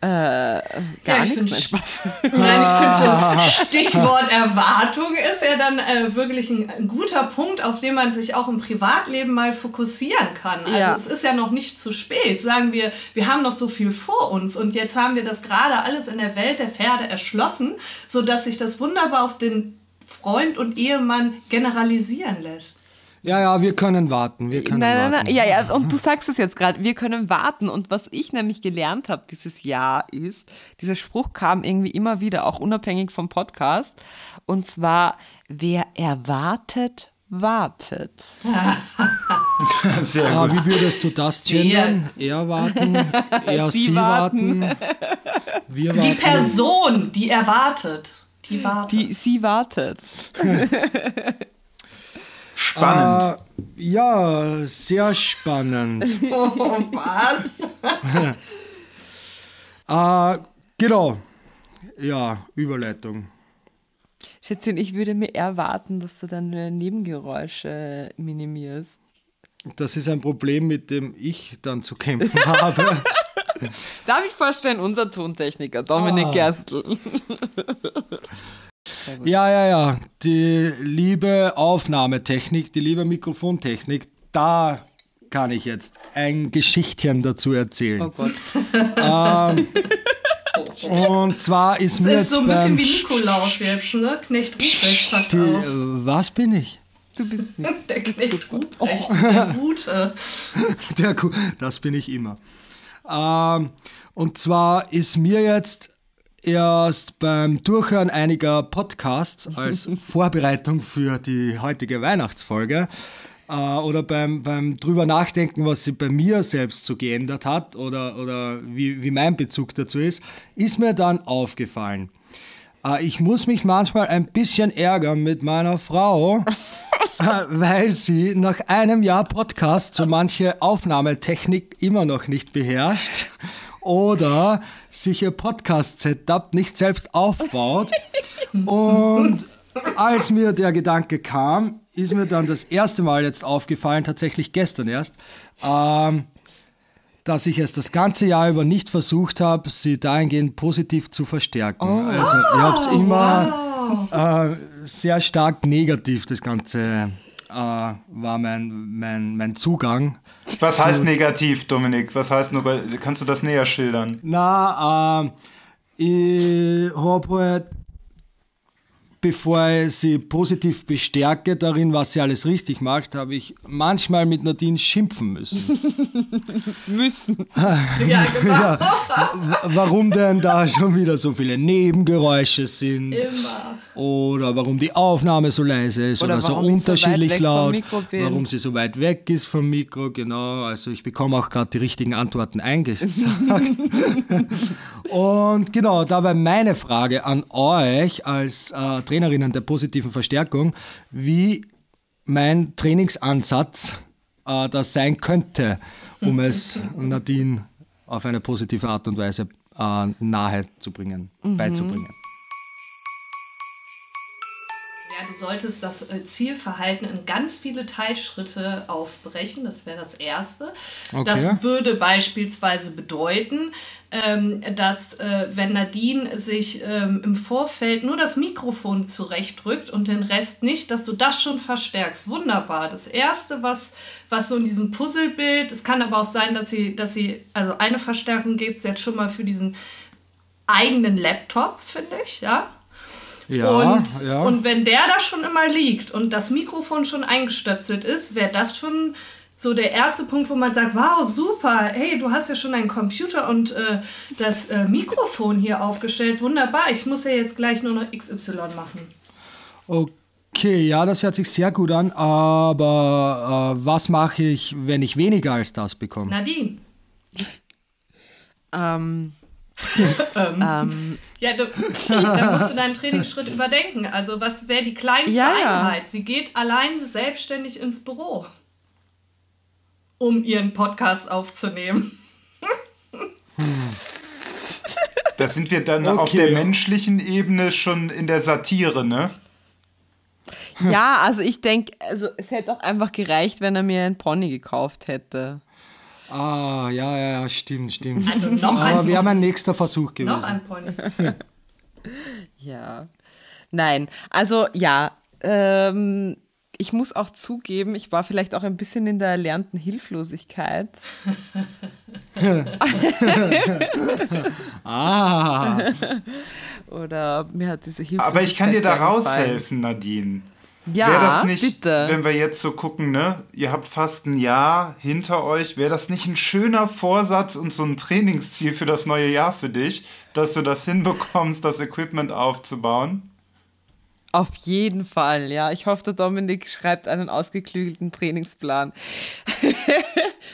Gar Ja, ich nichts, Spaß. Nein, ich finde, so Stichwort Erwartung ist ja dann äh, wirklich ein, ein guter Punkt, auf den man sich auch im Privatleben mal fokussieren kann. Also Ja. es ist ja noch nicht zu spät. Sagen wir, wir haben noch so viel vor uns und jetzt haben wir das gerade alles in der Welt der Pferde erschlossen, sodass sich das wunderbar auf den Freund und Ehemann generalisieren lässt. Ja, ja, wir können warten. Wir können Nein, nein, warten. nein, ja, ja, und du sagst es jetzt gerade, wir können warten. Und was ich nämlich gelernt habe dieses Jahr ist, dieser Spruch kam irgendwie immer wieder, auch unabhängig vom Podcast. Und zwar, wer erwartet, wartet. Sehr Ah, gut. wie würdest du das gendern? Er warten, er Sie sie, warten. wir warten. Die Person, die erwartet, die wartet. Die, sie wartet. Spannend. Äh, ja, sehr spannend. oh, was? Äh, genau. ja, Überleitung. Schätzchen, ich würde mir erwarten, dass du deine Nebengeräusche minimierst. Das ist ein Problem, mit dem ich dann zu kämpfen habe. Darf ich vorstellen, unser Tontechniker, Dominik Ah. Gerstl. Ja, ja, ja. Die liebe Aufnahmetechnik, die liebe Mikrofontechnik, da kann ich jetzt ein Geschichtchen dazu erzählen. Oh Gott. Und zwar ist mir Das jetzt ist so ein bisschen wie Nikolaus jetzt, ne? Knecht Ruprecht sagt die, auf. Was bin ich? Du bist nichts. Der bist Knecht so gut. Ruprecht, der Gute. Der, Ku- das bin ich immer. Ähm, und zwar ist mir jetzt erst beim Durchhören einiger Podcasts als Vorbereitung für die heutige Weihnachtsfolge äh, oder beim, beim drüber nachdenken, was sich bei mir selbst so geändert hat oder, oder wie, wie mein Bezug dazu ist, ist mir dann aufgefallen. Äh, ich muss mich manchmal ein bisschen ärgern mit meiner Frau, äh, weil sie nach einem Jahr Podcast so manche Aufnahmetechnik immer noch nicht beherrscht oder sich ihr Podcast-Setup nicht selbst aufbaut. Und als mir der Gedanke kam, ist mir dann das erste Mal jetzt aufgefallen, tatsächlich gestern erst, ähm, dass ich es das ganze Jahr über nicht versucht habe, sie dahingehend positiv zu verstärken. Also ich habe es immer äh, sehr stark negativ, das Ganze äh, war mein, mein, mein Zugang. Was heißt negativ, Dominik? Was heißt nur, kannst du das näher schildern? Na, ähm, ich habe halt, bevor ich sie positiv bestärke darin, was sie alles richtig macht, habe ich manchmal mit Nadine schimpfen müssen. Müssen. Ja, genau. W- warum denn da schon wieder so viele Nebengeräusche sind Immer. oder warum die Aufnahme so leise ist Oder oder, so so unterschiedlich vom laut, warum sie so weit weg ist vom Mikro, genau. Also ich bekomme auch gerade die richtigen Antworten eingesagt. Und genau, dabei meine Frage an euch als äh, Trainerinnen der positiven Verstärkung, wie mein Trainingsansatz äh, das sein könnte, um es Nadine auf eine positive Art und Weise äh, nahe zu bringen, beizubringen. Ja, du solltest das äh, Zielverhalten in ganz viele Teilschritte aufbrechen. Das wäre das Erste. Okay. Das würde beispielsweise bedeuten, ähm, dass äh, wenn Nadine sich ähm, im Vorfeld nur das Mikrofon zurechtdrückt und den Rest nicht, dass du das schon verstärkst. Wunderbar. Das Erste, was, was so in diesem Puzzlebild, es kann aber auch sein, dass sie, dass sie, also eine Verstärkung gibt es jetzt schon mal für diesen eigenen Laptop, finde ich, ja. Ja, Und, ja. und wenn der da schon immer liegt und das Mikrofon schon eingestöpselt ist, wäre das schon so der erste Punkt, wo man sagt, wow, super, hey, du hast ja schon einen Computer und äh, das äh, Mikrofon hier aufgestellt, wunderbar, ich muss ja jetzt gleich nur noch XY machen. Okay, ja, das hört sich sehr gut an, aber äh, was mache ich, wenn ich weniger als das bekomme? Nadine, Ähm, ja, du, da musst du deinen Trainingsschritt überdenken. Also was wäre die kleinste Ja, ja. Einheit? Sie geht allein selbstständig ins Büro, um ihren Podcast aufzunehmen. Da sind wir dann Okay. auf der menschlichen Ebene schon in der Satire, ne? ja, also ich denke, also es hätte auch einfach gereicht, wenn er mir ein Pony gekauft hätte. Ah, ja, ja, ja, stimmt, stimmt. Also noch aber ein wäre mein nächster Versuch gewesen. Noch ein Pony. Ja. Nein, also ja, ähm, ich muss auch zugeben, ich war vielleicht auch ein bisschen in der erlernten Hilflosigkeit. Ah, Oder mir hat diese Hilflosigkeit. Aber ich kann dir da raushelfen, Nadine. Ja, wäre das nicht, bitte. wenn wir jetzt so gucken, ne? Ihr habt fast ein Jahr hinter euch. Wäre das nicht ein schöner Vorsatz und so ein Trainingsziel für das neue Jahr für dich, dass du das hinbekommst, das Equipment aufzubauen? Auf jeden Fall, ja. Ich hoffe, der Dominik schreibt einen ausgeklügelten Trainingsplan.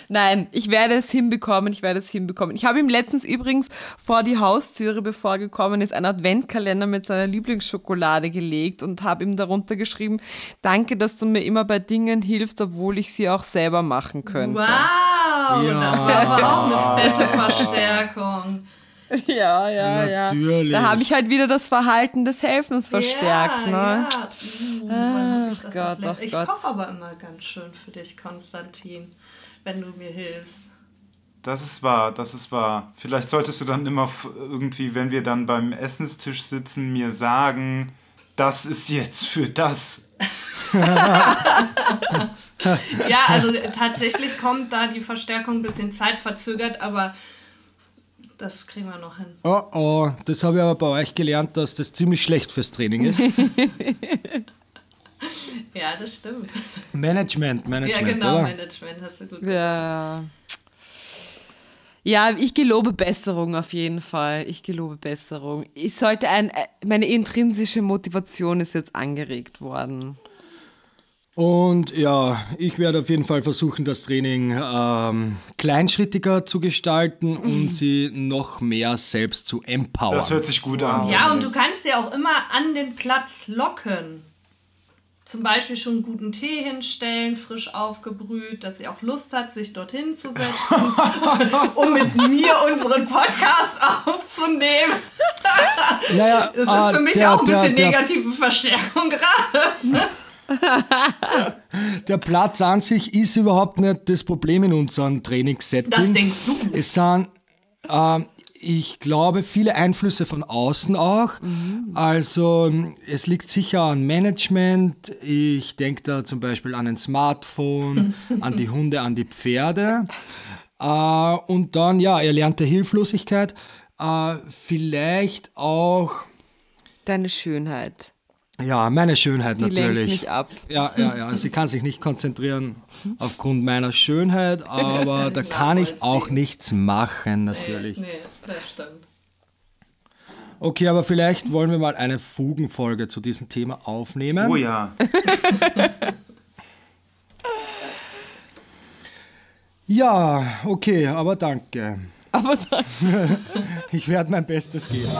Nein, ich werde es hinbekommen, ich werde es hinbekommen. Ich habe ihm letztens übrigens vor die Haustüre, bevor er gekommen ist, einen Adventkalender mit seiner Lieblingsschokolade gelegt und habe ihm darunter geschrieben, danke, dass du mir immer bei Dingen hilfst, obwohl ich sie auch selber machen könnte. Wow, Ja. das aber auch eine fette Verstärkung. Ja, ja, ja. Natürlich. Da habe ich halt wieder das Verhalten des Helfens verstärkt. ja, ne? Ja. Uh, ich Ach Gott, ach ich Gott. koche aber immer ganz schön für dich, Konstantin, wenn du mir hilfst. Das ist wahr, das ist wahr. Vielleicht solltest du dann immer irgendwie, wenn wir dann beim Essenstisch sitzen, mir sagen, das ist jetzt für das. Ja, also tatsächlich kommt da die Verstärkung ein bisschen zeitverzögert, aber das kriegen wir noch hin. Oh, oh, das habe ich aber bei euch gelernt, dass das ziemlich schlecht fürs Training ist. Ja, das stimmt. Management, Management, Ja, genau, oder? Management hast du gut gesagt. Ja. Ja, ich gelobe Besserung auf jeden Fall. Ich gelobe Besserung. Ich sollte ein, äh, meine intrinsische Motivation ist jetzt angeregt worden. Und ja, ich werde auf jeden Fall versuchen, das Training ähm, kleinschrittiger zu gestalten und sie noch mehr selbst zu empowern. Das hört sich gut an. Ja, und du kannst ja auch immer an den Platz locken. Zum Beispiel schon einen guten Tee hinstellen, frisch aufgebrüht, dass sie auch Lust hat, sich dorthin zu setzen, um mit mir unseren Podcast aufzunehmen. naja, Das ist für mich der, auch ein der, bisschen der, negative Verstärkung gerade. Der Platz an sich ist überhaupt nicht das Problem in unserem Trainingssetting. Das denkst du. Es sind, ähm, ich glaube, viele Einflüsse von außen auch. Also es liegt sicher an Management. Ich denke da zum Beispiel an ein Smartphone, an die Hunde, an die Pferde. Äh, und dann, ja, erlernte Hilflosigkeit. Äh, vielleicht auch, Deine Schönheit. Ja, meine Schönheit Die lenkt natürlich. mich ab. Ja, ja, ja. Sie kann sich nicht konzentrieren aufgrund meiner Schönheit, aber da kann ich auch nichts machen, natürlich. Nee, das stimmt. Okay, aber vielleicht wollen wir mal eine Fugenfolge zu diesem Thema aufnehmen. Oh ja. Ja, okay, aber danke. Aber dann, Ich werde mein Bestes geben.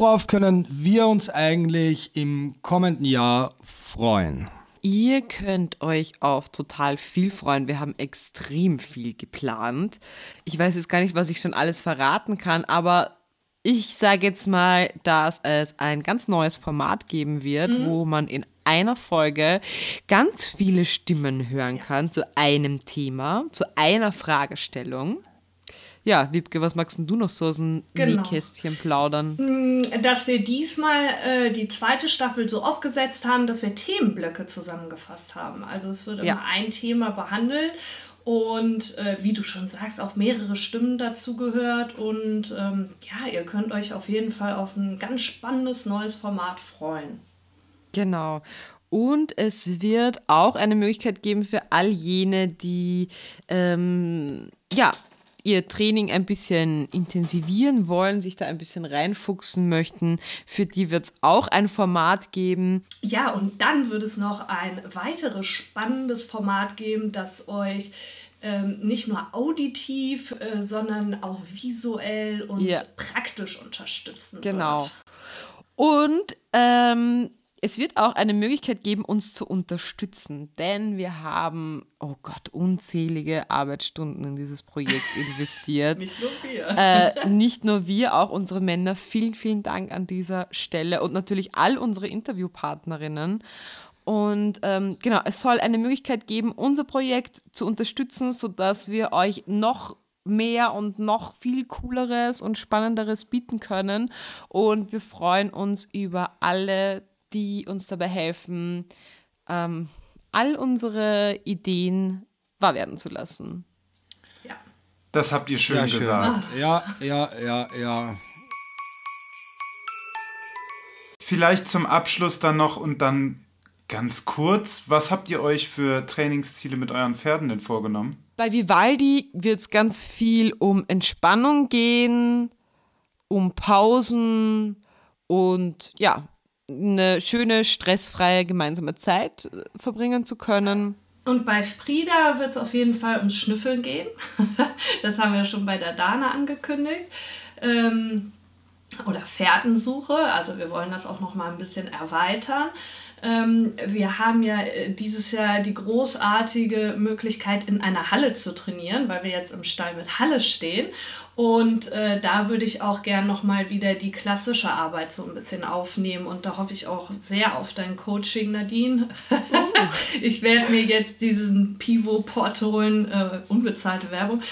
Worauf können wir uns eigentlich im kommenden Jahr freuen? ihr könnt euch auf total viel freuen. Wir haben extrem viel geplant. Ich weiß jetzt gar nicht, was ich schon alles verraten kann, aber ich sage jetzt mal, dass es ein ganz neues Format geben wird, wo man in einer Folge ganz viele Stimmen hören kann zu einem Thema, zu einer Fragestellung. Ja, Wiebke, was magst denn du noch so aus dem Genau. Nähkästchen plaudern? dass wir diesmal äh, die zweite Staffel so aufgesetzt haben, dass wir Themenblöcke zusammengefasst haben. Also es wird Ja. immer ein Thema behandelt und äh, wie du schon sagst, auch mehrere Stimmen dazu gehört. Und ähm, ja, ihr könnt euch auf jeden Fall auf ein ganz spannendes neues Format freuen. Genau. Und es wird auch eine Möglichkeit geben für all jene, die ähm, ja, ihr Training ein bisschen intensivieren wollen, sich da ein bisschen reinfuchsen möchten. Für die wird es auch ein Format geben. Ja, und dann wird es noch ein weiteres spannendes Format geben, das euch ähm, nicht nur auditiv, äh, sondern auch visuell und Ja. praktisch unterstützen Genau. wird. Und ähm, es wird auch eine Möglichkeit geben, uns zu unterstützen, denn wir haben, oh Gott, unzählige Arbeitsstunden in dieses Projekt investiert. Nicht nur wir. äh, nicht nur wir, auch unsere Männer. Vielen, vielen Dank an dieser Stelle und natürlich all unsere Interviewpartnerinnen. Und ähm, genau, es soll eine Möglichkeit geben, unser Projekt zu unterstützen, sodass wir euch noch mehr und noch viel cooleres und spannenderes bieten können. Und wir freuen uns über alle, die uns dabei helfen, ähm, all unsere Ideen wahr werden zu lassen. Ja. Das habt ihr schön schön. gesagt. Ja, ja, ja, ja. Vielleicht zum Abschluss dann noch und dann ganz kurz, was habt ihr euch für Trainingsziele mit euren Pferden denn vorgenommen? Bei Vivaldi wird es ganz viel um Entspannung gehen, um Pausen und ja, eine schöne, stressfreie gemeinsame Zeit äh, verbringen zu können. Und bei Frieda wird es auf jeden Fall ums Schnüffeln gehen. das haben wir schon bei der Dana angekündigt. Ähm, oder Fährtensuche. Also wir wollen das auch noch mal ein bisschen erweitern. Ähm, wir haben ja äh, dieses Jahr die großartige Möglichkeit, in einer Halle zu trainieren, weil wir jetzt im Stall mit Halle stehen. Und äh, da würde ich auch gern nochmal wieder die klassische Arbeit so ein bisschen aufnehmen. Und da hoffe ich auch sehr auf dein Coaching, Nadine. Uh. ich werde mir jetzt diesen Pivo-Port holen, äh, unbezahlte Werbung.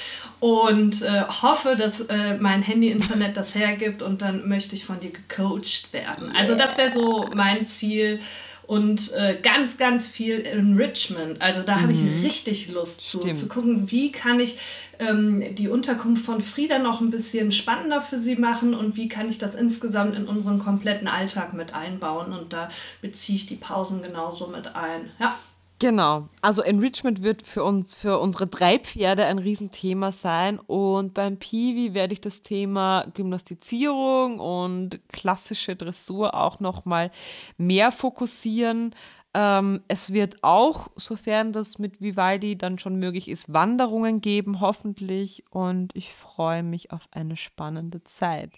Und äh, hoffe, dass äh, mein Handy-Internet das hergibt und dann möchte ich von dir gecoacht werden. Also das wäre so mein Ziel und äh, ganz, ganz viel Enrichment. Also da habe ich mhm. richtig Lust zu, zu gucken, wie kann ich ähm, die Unterkunft von Frieda noch ein bisschen spannender für sie machen und wie kann ich das insgesamt in unseren kompletten Alltag mit einbauen. Und da beziehe ich die Pausen genauso mit ein. Ja. Genau, also Enrichment wird für uns, für unsere drei Pferde ein Riesenthema sein und beim Piwi werde ich das Thema Gymnastizierung und klassische Dressur auch nochmal mehr fokussieren. Ähm, es wird auch, sofern das mit Vivaldi dann schon möglich ist, Wanderungen geben, hoffentlich und ich freue mich auf eine spannende Zeit.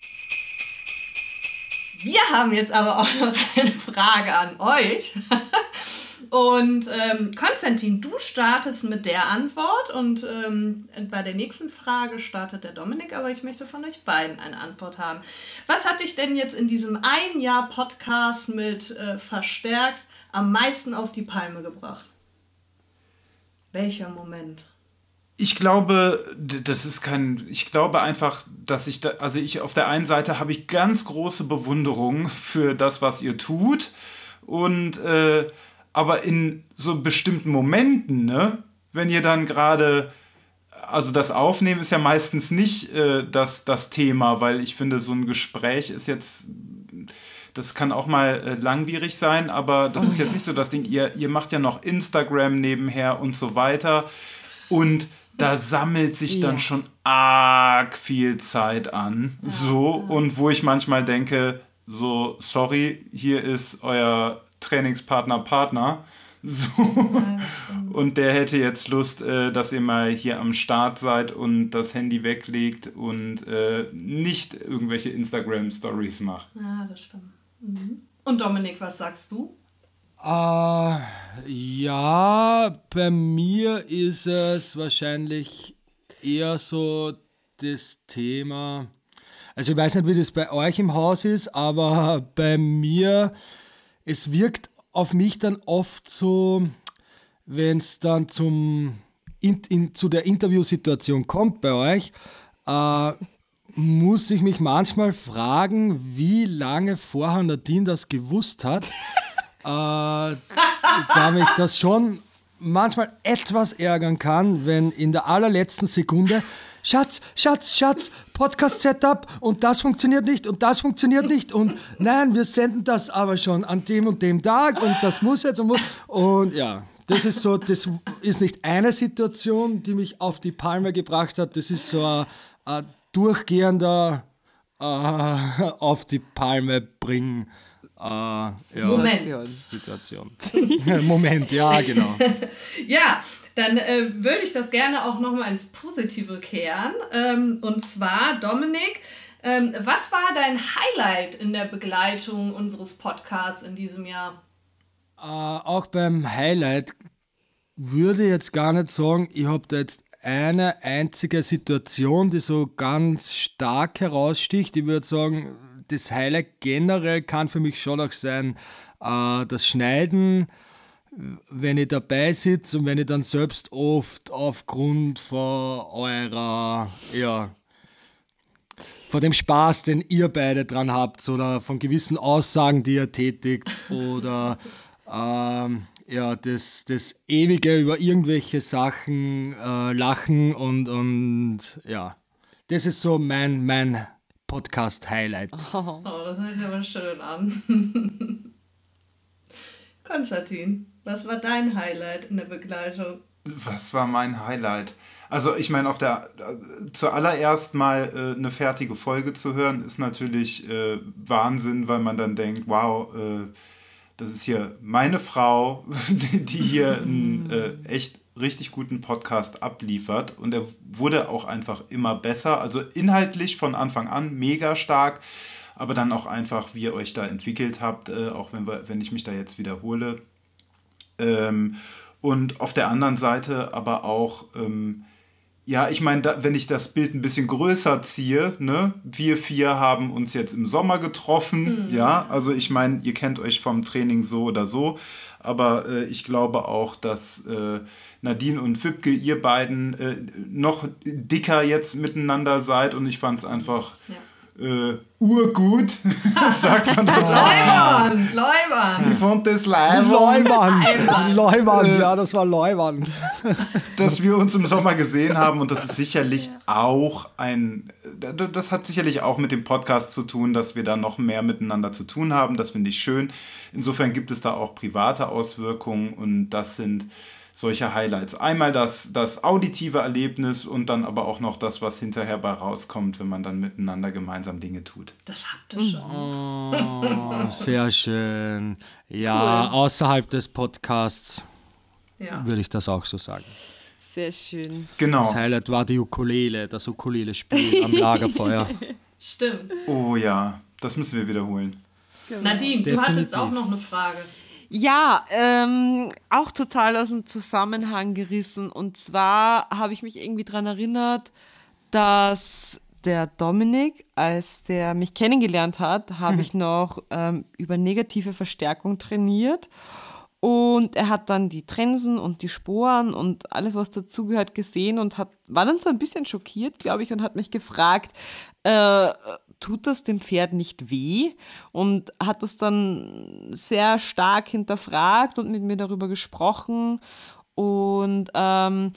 Wir haben jetzt aber auch noch eine Frage an euch. Und ähm, Konstantin, du startest mit der Antwort und ähm, bei der nächsten Frage startet der Dominik, aber ich möchte von euch beiden eine Antwort haben. Was hat dich denn jetzt in diesem ein Jahr Podcast mit äh, verstärkt am meisten auf die Palme gebracht? Welcher Moment? Ich glaube, das ist kein. Ich glaube einfach, dass ich da. Also, ich auf der einen Seite habe ich ganz große Bewunderung für das, was ihr tut. Und äh, aber in so bestimmten Momenten, ne, wenn ihr dann gerade, also das Aufnehmen ist ja meistens nicht äh, das, das Thema, weil ich finde, so ein Gespräch ist jetzt, das kann auch mal äh, langwierig sein, aber das oh, ist jetzt ja. nicht so das Ding, ihr, ihr macht ja noch Instagram nebenher und so weiter und da sammelt sich ja. dann schon arg viel Zeit an, ja. so, und wo ich manchmal denke, so, sorry, hier ist euer Trainingspartner Partner. So. und der hätte jetzt Lust, äh, dass ihr mal hier am Start seid und das Handy weglegt und äh, nicht irgendwelche Instagram-Stories macht. Ja, das stimmt. Mhm. Und Dominik, was sagst du? Uh, ja, bei mir ist es wahrscheinlich eher so das Thema. Also ich weiß nicht, wie das bei euch im Haus ist, aber bei mir es wirkt auf mich dann oft so, wenn es dann zum, in, in, zu der Interviewsituation kommt bei euch, äh, muss ich mich manchmal fragen, wie lange vorher Nadine das gewusst hat. äh, da mich das schon manchmal etwas ärgern kann, wenn in der allerletzten Sekunde Schatz, Schatz, Schatz, Podcast-Setup und das funktioniert nicht und das funktioniert nicht und nein, wir senden das aber schon an dem und dem Tag und das muss jetzt und, und ja, das ist so, das ist nicht eine Situation, die mich auf die Palme gebracht hat, das ist so ein, ein durchgehender äh, auf die Palme bringen. Äh, ja, Moment. Situation. Moment, ja, genau. ja, dann äh, würde ich das gerne auch nochmal ins Positive kehren. Ähm, und zwar, Dominik, ähm, was war dein Highlight in der Begleitung unseres Podcasts in diesem Jahr? Äh, auch beim Highlight würde ich jetzt gar nicht sagen, ich habe da jetzt eine einzige Situation, die so ganz stark heraussticht. Ich würde sagen, das Highlight generell kann für mich schon auch sein, äh, das Schneiden wenn ich dabei sitze und wenn ich dann selbst oft aufgrund von eurer, ja, von dem Spaß, den ihr beide dran habt oder von gewissen Aussagen, die ihr tätigt oder ähm, ja, das, das ewige über irgendwelche Sachen äh, lachen und, und ja, das ist so mein, mein Podcast-Highlight. Oh. oh, das hört sich aber schön an. Konstantin. Was war dein Highlight in der Begleitung? Was war mein Highlight? Also ich meine, auf der zuallererst mal äh, eine fertige Folge zu hören, ist natürlich äh, Wahnsinn, weil man dann denkt, wow, äh, das ist hier meine Frau, die hier einen äh, echt richtig guten Podcast abliefert. Und er wurde auch einfach immer besser. Also inhaltlich von Anfang an mega stark, aber dann auch einfach, wie ihr euch da entwickelt habt, äh, auch wenn, wir, wenn ich mich da jetzt wiederhole. Ähm, und auf der anderen Seite aber auch, ähm, ja, ich meine, wenn ich das Bild ein bisschen größer ziehe, ne, wir vier haben uns jetzt im Sommer getroffen, mhm. ja, also ich meine, ihr kennt euch vom Training so oder so, aber äh, ich glaube auch, dass äh, Nadine und Fipke, ihr beiden äh, noch dicker jetzt miteinander seid und ich fand es einfach. Ja äh, urgut, sagt man das. Leuwand, Leuwand. Ich fand das Leuwand. Leuwand, Leuwand, ja, das war Leuwand. Dass wir uns im Sommer gesehen haben und das ist sicherlich auch ein, das hat sicherlich auch mit dem Podcast zu tun, dass wir da noch mehr miteinander zu tun haben. Das finde ich schön. Insofern gibt es da auch private Auswirkungen und das sind solche Highlights. Einmal das, das auditive Erlebnis und dann aber auch noch das, was hinterher bei rauskommt, wenn man dann miteinander gemeinsam Dinge tut. Das habt ihr schon. Oh, sehr schön. Ja, cool. außerhalb des Podcasts ja. würde ich das auch so sagen. Sehr schön. Genau. Das Highlight war die Ukulele, das Ukulele-Spiel am Lagerfeuer. Stimmt. Oh ja, das müssen wir wiederholen. Genau. Nadine, Definitiv. du hattest auch noch eine Frage. Ja, ähm, auch total aus dem Zusammenhang gerissen. Und zwar habe ich mich irgendwie daran erinnert, dass der Dominik, als der mich kennengelernt hat, habe hm. ich noch ähm, über negative Verstärkung trainiert. Und er hat dann die Trensen und die Sporen und alles, was dazugehört, gesehen und hat, war dann so ein bisschen schockiert, glaube ich, und hat mich gefragt, äh, tut das dem Pferd nicht weh? Und hat das dann sehr stark hinterfragt und mit mir darüber gesprochen. Und ähm,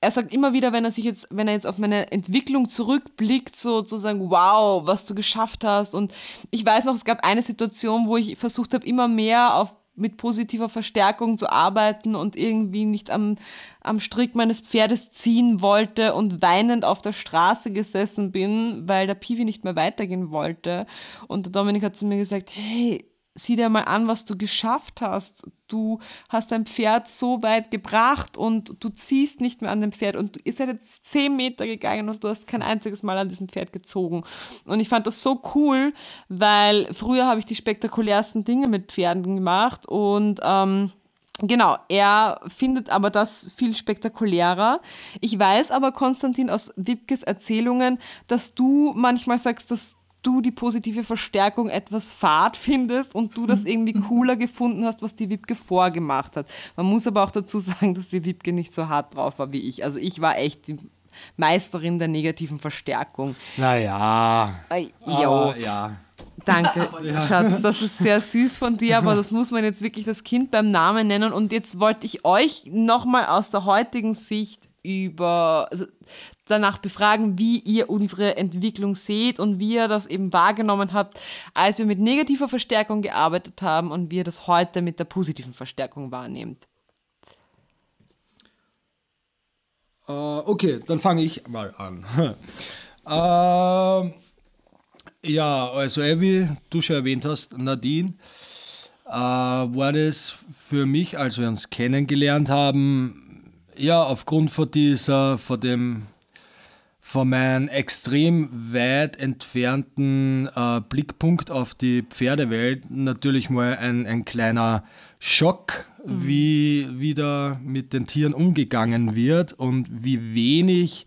er sagt immer wieder, wenn er sich jetzt, wenn er jetzt auf meine Entwicklung zurückblickt, sozusagen, wow, was du geschafft hast. Und ich weiß noch, es gab eine Situation, wo ich versucht habe, immer mehr auf mit positiver Verstärkung zu arbeiten und irgendwie nicht am, am Strick meines Pferdes ziehen wollte und weinend auf der Straße gesessen bin, weil der Piwi nicht mehr weitergehen wollte. Und der Dominik hat zu mir gesagt, hey, sieh dir mal an, was du geschafft hast. Du hast dein Pferd so weit gebracht und du ziehst nicht mehr an dem Pferd und ihr seid jetzt zehn Meter gegangen und du hast kein einziges Mal an diesem Pferd gezogen. Und ich fand das so cool, weil früher habe ich die spektakulärsten Dinge mit Pferden gemacht und ähm, Genau, er findet aber das viel spektakulärer. Ich weiß aber, Konstantin, aus Wipkes Erzählungen, dass du manchmal sagst, dass du die positive Verstärkung etwas fad findest und du das mhm. irgendwie cooler gefunden hast, was die Wipke vorgemacht hat. Man muss aber auch dazu sagen, dass die Wipke nicht so hart drauf war wie ich. Also ich war echt die Meisterin der negativen Verstärkung. Naja. Äh, ja. Danke, ja. Schatz. Das ist sehr süß von dir, aber das muss man jetzt wirklich das Kind beim Namen nennen. Und jetzt wollte ich euch nochmal aus der heutigen Sicht über, also danach befragen, wie ihr unsere Entwicklung seht und wie ihr das eben wahrgenommen habt, als wir mit negativer Verstärkung gearbeitet haben und wie ihr das heute mit der positiven Verstärkung wahrnehmt. Uh, okay, dann fange ich mal an. uh, ja, also wie du schon erwähnt hast, Nadine, uh, war das für mich, als wir uns kennengelernt haben, ja, aufgrund von dieser, von dem, von meinem extrem weit entfernten äh, Blickpunkt auf die Pferdewelt natürlich mal ein, ein kleiner Schock, mhm. wie wieder mit den Tieren umgegangen wird und wie wenig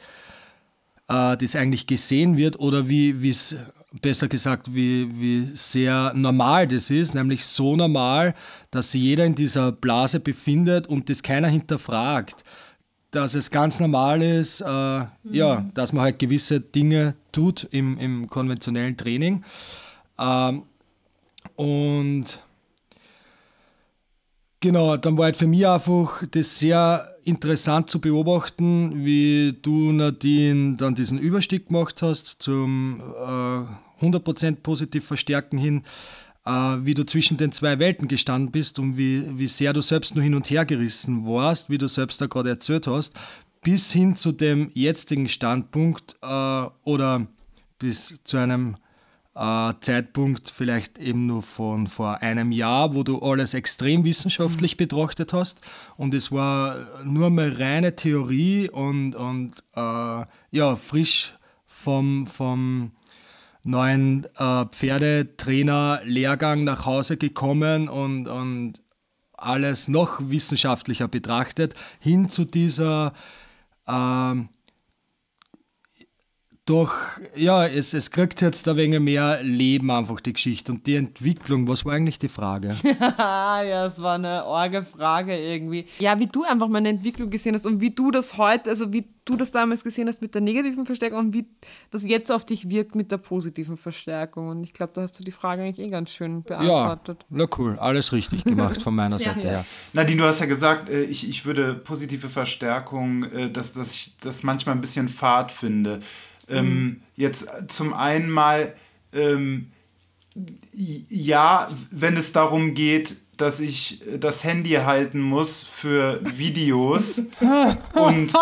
äh, das eigentlich gesehen wird oder wie es besser gesagt, wie, wie sehr normal das ist, nämlich so normal, dass sich jeder in dieser Blase befindet und das keiner hinterfragt. Dass es ganz normal ist, äh, mhm. ja, dass man halt gewisse Dinge tut im, im konventionellen Training. Ähm, und genau, dann war halt für mich einfach das sehr interessant zu beobachten, wie du, Nadine, dann diesen Überstieg gemacht hast zum äh, 100% positiv verstärken hin, äh, wie du zwischen den zwei Welten gestanden bist und wie, wie sehr du selbst nur hin und her gerissen warst, wie du selbst da gerade erzählt hast, bis hin zu dem jetzigen Standpunkt äh, oder bis zu einem Zeitpunkt vielleicht eben nur von vor einem Jahr, wo du alles extrem wissenschaftlich betrachtet hast. Und es war nur mal reine Theorie und, und äh, ja, frisch vom, vom neuen äh, Pferdetrainer-Lehrgang nach Hause gekommen und, und alles noch wissenschaftlicher betrachtet, hin zu dieser ähm, doch, ja, es, es kriegt jetzt ein wenig mehr Leben einfach die Geschichte und die Entwicklung. Was war eigentlich die Frage? ja, es war eine orge Frage irgendwie. Ja, wie du einfach meine Entwicklung gesehen hast und wie du das heute, also wie du das damals gesehen hast mit der negativen Verstärkung und wie das jetzt auf dich wirkt mit der positiven Verstärkung. Und ich glaube, da hast du die Frage eigentlich eh ganz schön beantwortet. Ja, na cool, alles richtig gemacht von meiner Seite ja. her. Nadine, du hast ja gesagt, äh, ich, ich würde positive Verstärkung, äh, dass, dass ich das manchmal ein bisschen fad finde. Ähm, mhm. Jetzt zum einen mal, ähm, ja, wenn es darum geht, dass ich das Handy halten muss für Videos und,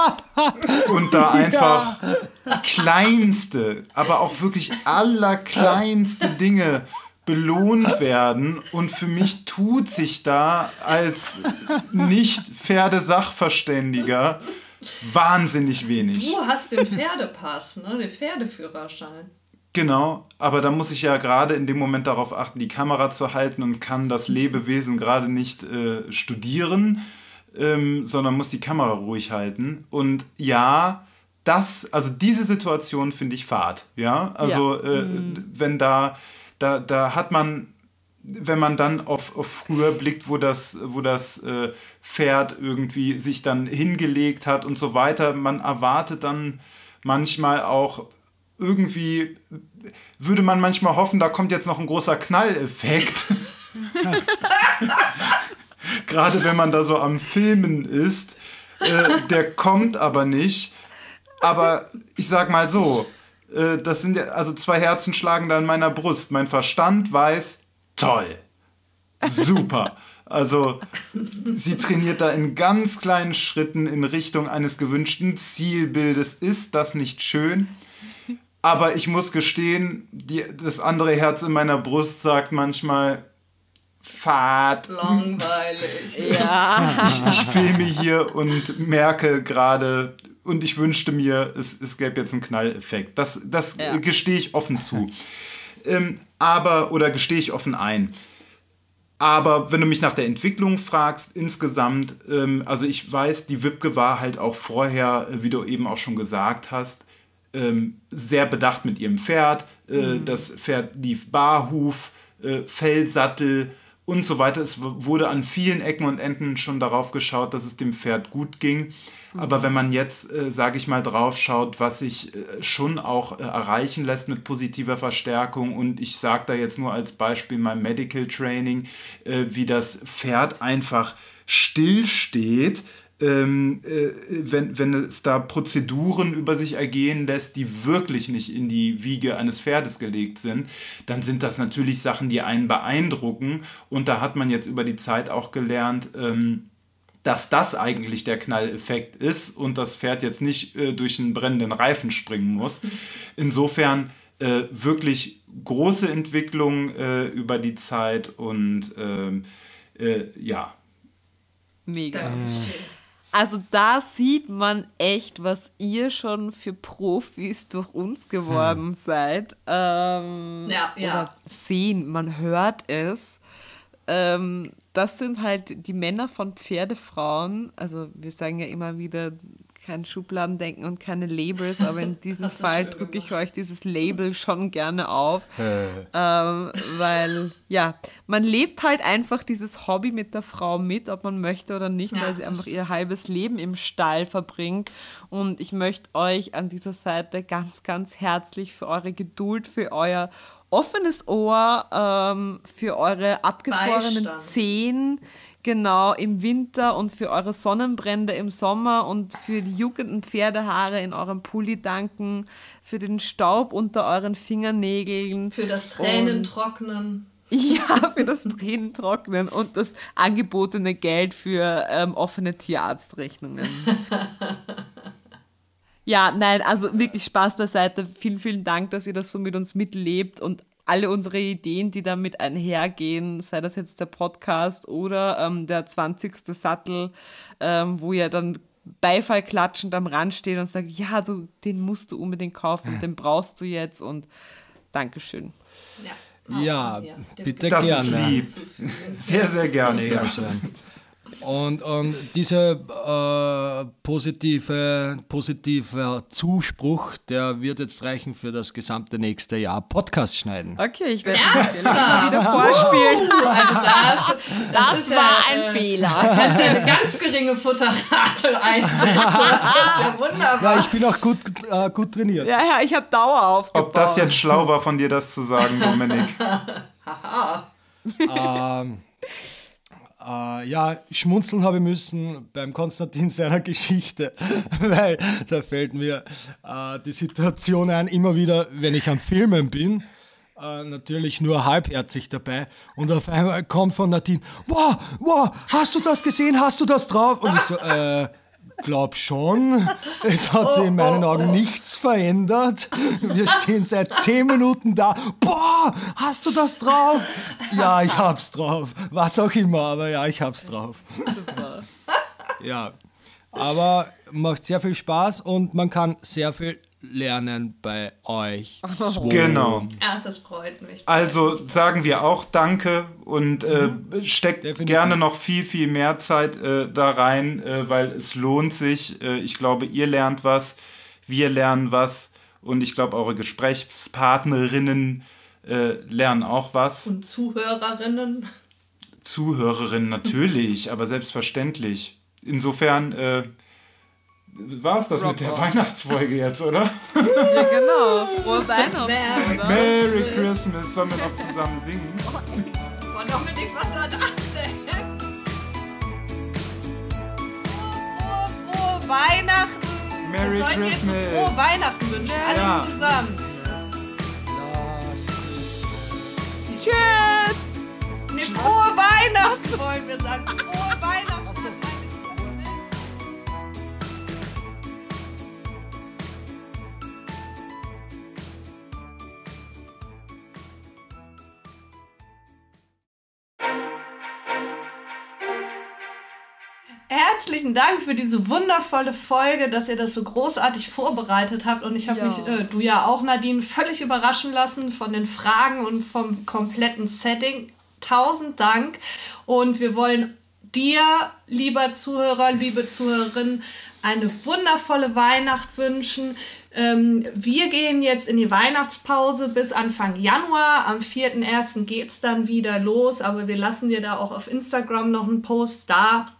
und da einfach ja. kleinste, aber auch wirklich allerkleinste Dinge belohnt werden. Und für mich tut sich da als Nicht-Pferdesachverständiger wahnsinnig wenig. Du hast den Pferdepass, ne? den Pferdeführerschein. Genau, aber da muss ich ja gerade in dem Moment darauf achten, die Kamera zu halten und kann das Lebewesen gerade nicht äh, studieren, ähm, sondern muss die Kamera ruhig halten. Und ja, das, also diese Situation finde ich fad. Ja, also ja. Äh, mhm. wenn da, da, da hat man wenn man dann auf, auf früher blickt, wo das, wo das äh, Pferd irgendwie sich dann hingelegt hat und so weiter, man erwartet dann manchmal auch irgendwie, würde man manchmal hoffen, da kommt jetzt noch ein großer Knalleffekt. Gerade wenn man da so am Filmen ist, äh, der kommt aber nicht. Aber ich sag mal so, äh, das sind ja, also zwei Herzen schlagen da in meiner Brust. Mein Verstand weiß, toll. Super. Also sie trainiert da in ganz kleinen Schritten in Richtung eines gewünschten Zielbildes. Ist das nicht schön? Aber ich muss gestehen, die, das andere Herz in meiner Brust sagt manchmal, Fahrt. Langweilig. ja. Ich, ich filme hier und merke gerade, und ich wünschte mir, es, es gäbe jetzt einen Knalleffekt. Das, das ja. gestehe ich offen zu. Ähm, aber, oder gestehe ich offen ein. Aber wenn du mich nach der Entwicklung fragst, insgesamt, ähm, also ich weiß, die Wipke war halt auch vorher, äh, wie du eben auch schon gesagt hast, ähm, sehr bedacht mit ihrem Pferd. Äh, mhm. Das Pferd lief Barhuf, äh, Fellsattel und so weiter. Es wurde an vielen Ecken und Enden schon darauf geschaut, dass es dem Pferd gut ging. Aber wenn man jetzt, äh, sage ich mal, drauf schaut, was sich äh, schon auch äh, erreichen lässt mit positiver Verstärkung und ich sage da jetzt nur als Beispiel mein Medical Training, äh, wie das Pferd einfach stillsteht, ähm, äh, wenn, wenn es da Prozeduren über sich ergehen lässt, die wirklich nicht in die Wiege eines Pferdes gelegt sind, dann sind das natürlich Sachen, die einen beeindrucken. Und da hat man jetzt über die Zeit auch gelernt, ähm, dass das eigentlich der Knalleffekt ist und das Pferd jetzt nicht äh, durch einen brennenden Reifen springen muss. Insofern äh, wirklich große Entwicklung äh, über die Zeit und ähm, äh, ja. Mega. Also da sieht man echt, was ihr schon für Profis durch uns geworden hm. seid. Ähm, ja, ja. Oder sehen, man hört es. Ähm, das sind halt die Männer von Pferdefrauen. Also wir sagen ja immer wieder kein Schubladendenken und keine Labels, aber in diesem Fall drücke ich euch dieses Label schon gerne auf, ähm, weil ja, man lebt halt einfach dieses Hobby mit der Frau mit, ob man möchte oder nicht, ja, weil sie einfach ihr halbes Leben im Stall verbringt. Und ich möchte euch an dieser Seite ganz, ganz herzlich für eure Geduld, für euer offenes Ohr ähm, für eure abgefrorenen Beistand. Zehen, genau im Winter und für eure Sonnenbrände im Sommer und für die juckenden Pferdehaare in eurem Pulli danken, für den Staub unter euren Fingernägeln. Für das Tränentrocknen. Ja, für das Tränentrocknen und das angebotene Geld für ähm, offene Tierarztrechnungen. Ja, nein, also wirklich Spaß beiseite. Vielen, vielen Dank, dass ihr das so mit uns mitlebt und alle unsere Ideen, die damit einhergehen, sei das jetzt der Podcast oder ähm, der 20. Sattel, ähm, wo ihr dann Beifall klatschend am Rand steht und sagt, ja, du, den musst du unbedingt kaufen, den brauchst du jetzt und Dankeschön. Ja, Ja, bitte Das ist gerne. lieb. Sehr, sehr gerne, ja. Sehr schön. Und, und dieser äh, positive, positive Zuspruch, der wird jetzt reichen für das gesamte nächste Jahr Podcast schneiden. Okay, ich werde die Stelle wieder vorspielen. Das, Das ist war ja, ein äh, Fehler. kannst ja eine ganz geringe Futterrate einsetzen. Das ja wunderbar. Ja, ich bin auch gut, äh, gut trainiert. Ja, ja, ich habe Dauer aufgebaut. Ob das jetzt schlau war von dir, das zu sagen, Dominik? Ähm, äh, ja, schmunzeln habe müssen beim Konstantin seiner Geschichte, weil da fällt mir äh, die Situation ein, immer wieder, wenn ich am Filmen bin, äh, natürlich nur halbherzig dabei und auf einmal kommt von Nadine, wow, wow, hast du das gesehen, hast du das drauf? Und ich so, äh, glaub schon, es hat sich in meinen Augen nichts verändert. Wir stehen seit zehn Minuten da. Boah, hast du das drauf? Ja, ich hab's drauf. Was auch immer, aber ja, ich hab's drauf. Ja, aber macht sehr viel Spaß und man kann sehr viel lernen bei euch. zwei. Genau. Ja, das freut mich. Also sagen wir auch Danke und äh, steckt Definitiv. gerne noch viel, viel mehr Zeit äh, da rein, äh, weil es lohnt sich. Äh, ich glaube, ihr lernt was, wir lernen was und ich glaube, eure Gesprächspartnerinnen äh, lernen auch was. Und Zuhörerinnen. Zuhörerinnen natürlich, aber selbstverständlich. Insofern äh, war es das mit der Weihnachtsfolge jetzt, oder? Ja, genau. Frohe Weihnachten. Merry Christmas, sollen wir noch zusammen singen? Boah, Dominik, was war das denn? Frohe, frohe Weihnachten! Merry Wir sollten jetzt so Christmas. frohe Weihnachten wünschen, alle Ja. zusammen. Tschüss. Nee, frohe Weihnachten wollen wir sagen. Für diese wundervolle Folge, dass ihr das so großartig vorbereitet habt. Und ich habe Ja. mich, äh, du ja auch, Nadine, völlig überraschen lassen von den Fragen und vom kompletten Setting. Tausend Dank. Und wir wollen dir, lieber Zuhörer, liebe Zuhörerin, eine wundervolle Weihnacht wünschen. Ähm, wir gehen jetzt in die Weihnachtspause bis Anfang Januar. Am 4.1. geht es dann wieder los, aber wir lassen dir da auch auf Instagram noch einen Post da.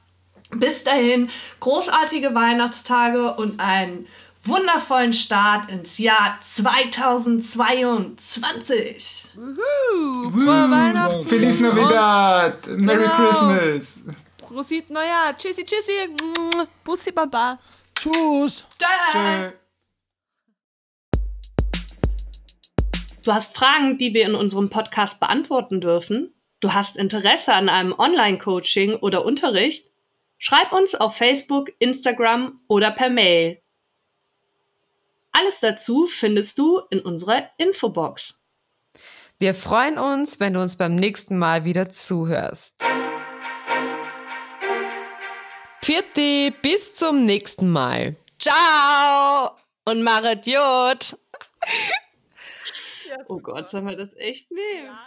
Bis dahin, großartige Weihnachtstage und einen wundervollen Start ins Jahr 2022. Frohe Weihnachten. Feliz Navidad! Merry Genau. Christmas! Prosit Neujahr. Tschüssi, tschüssi. Bussi, Baba. Tschüss. Tschö. Du hast Fragen, die wir in unserem Podcast beantworten dürfen? Du hast Interesse an einem Online-Coaching oder Unterricht? Schreib uns auf Facebook, Instagram oder per Mail. Alles dazu findest du in unserer Infobox. Wir freuen uns, wenn du uns beim nächsten Mal wieder zuhörst. Pfiat bis zum nächsten Mal. Ciao und Maret Jod. Oh Gott, sollen wir das echt nehmen?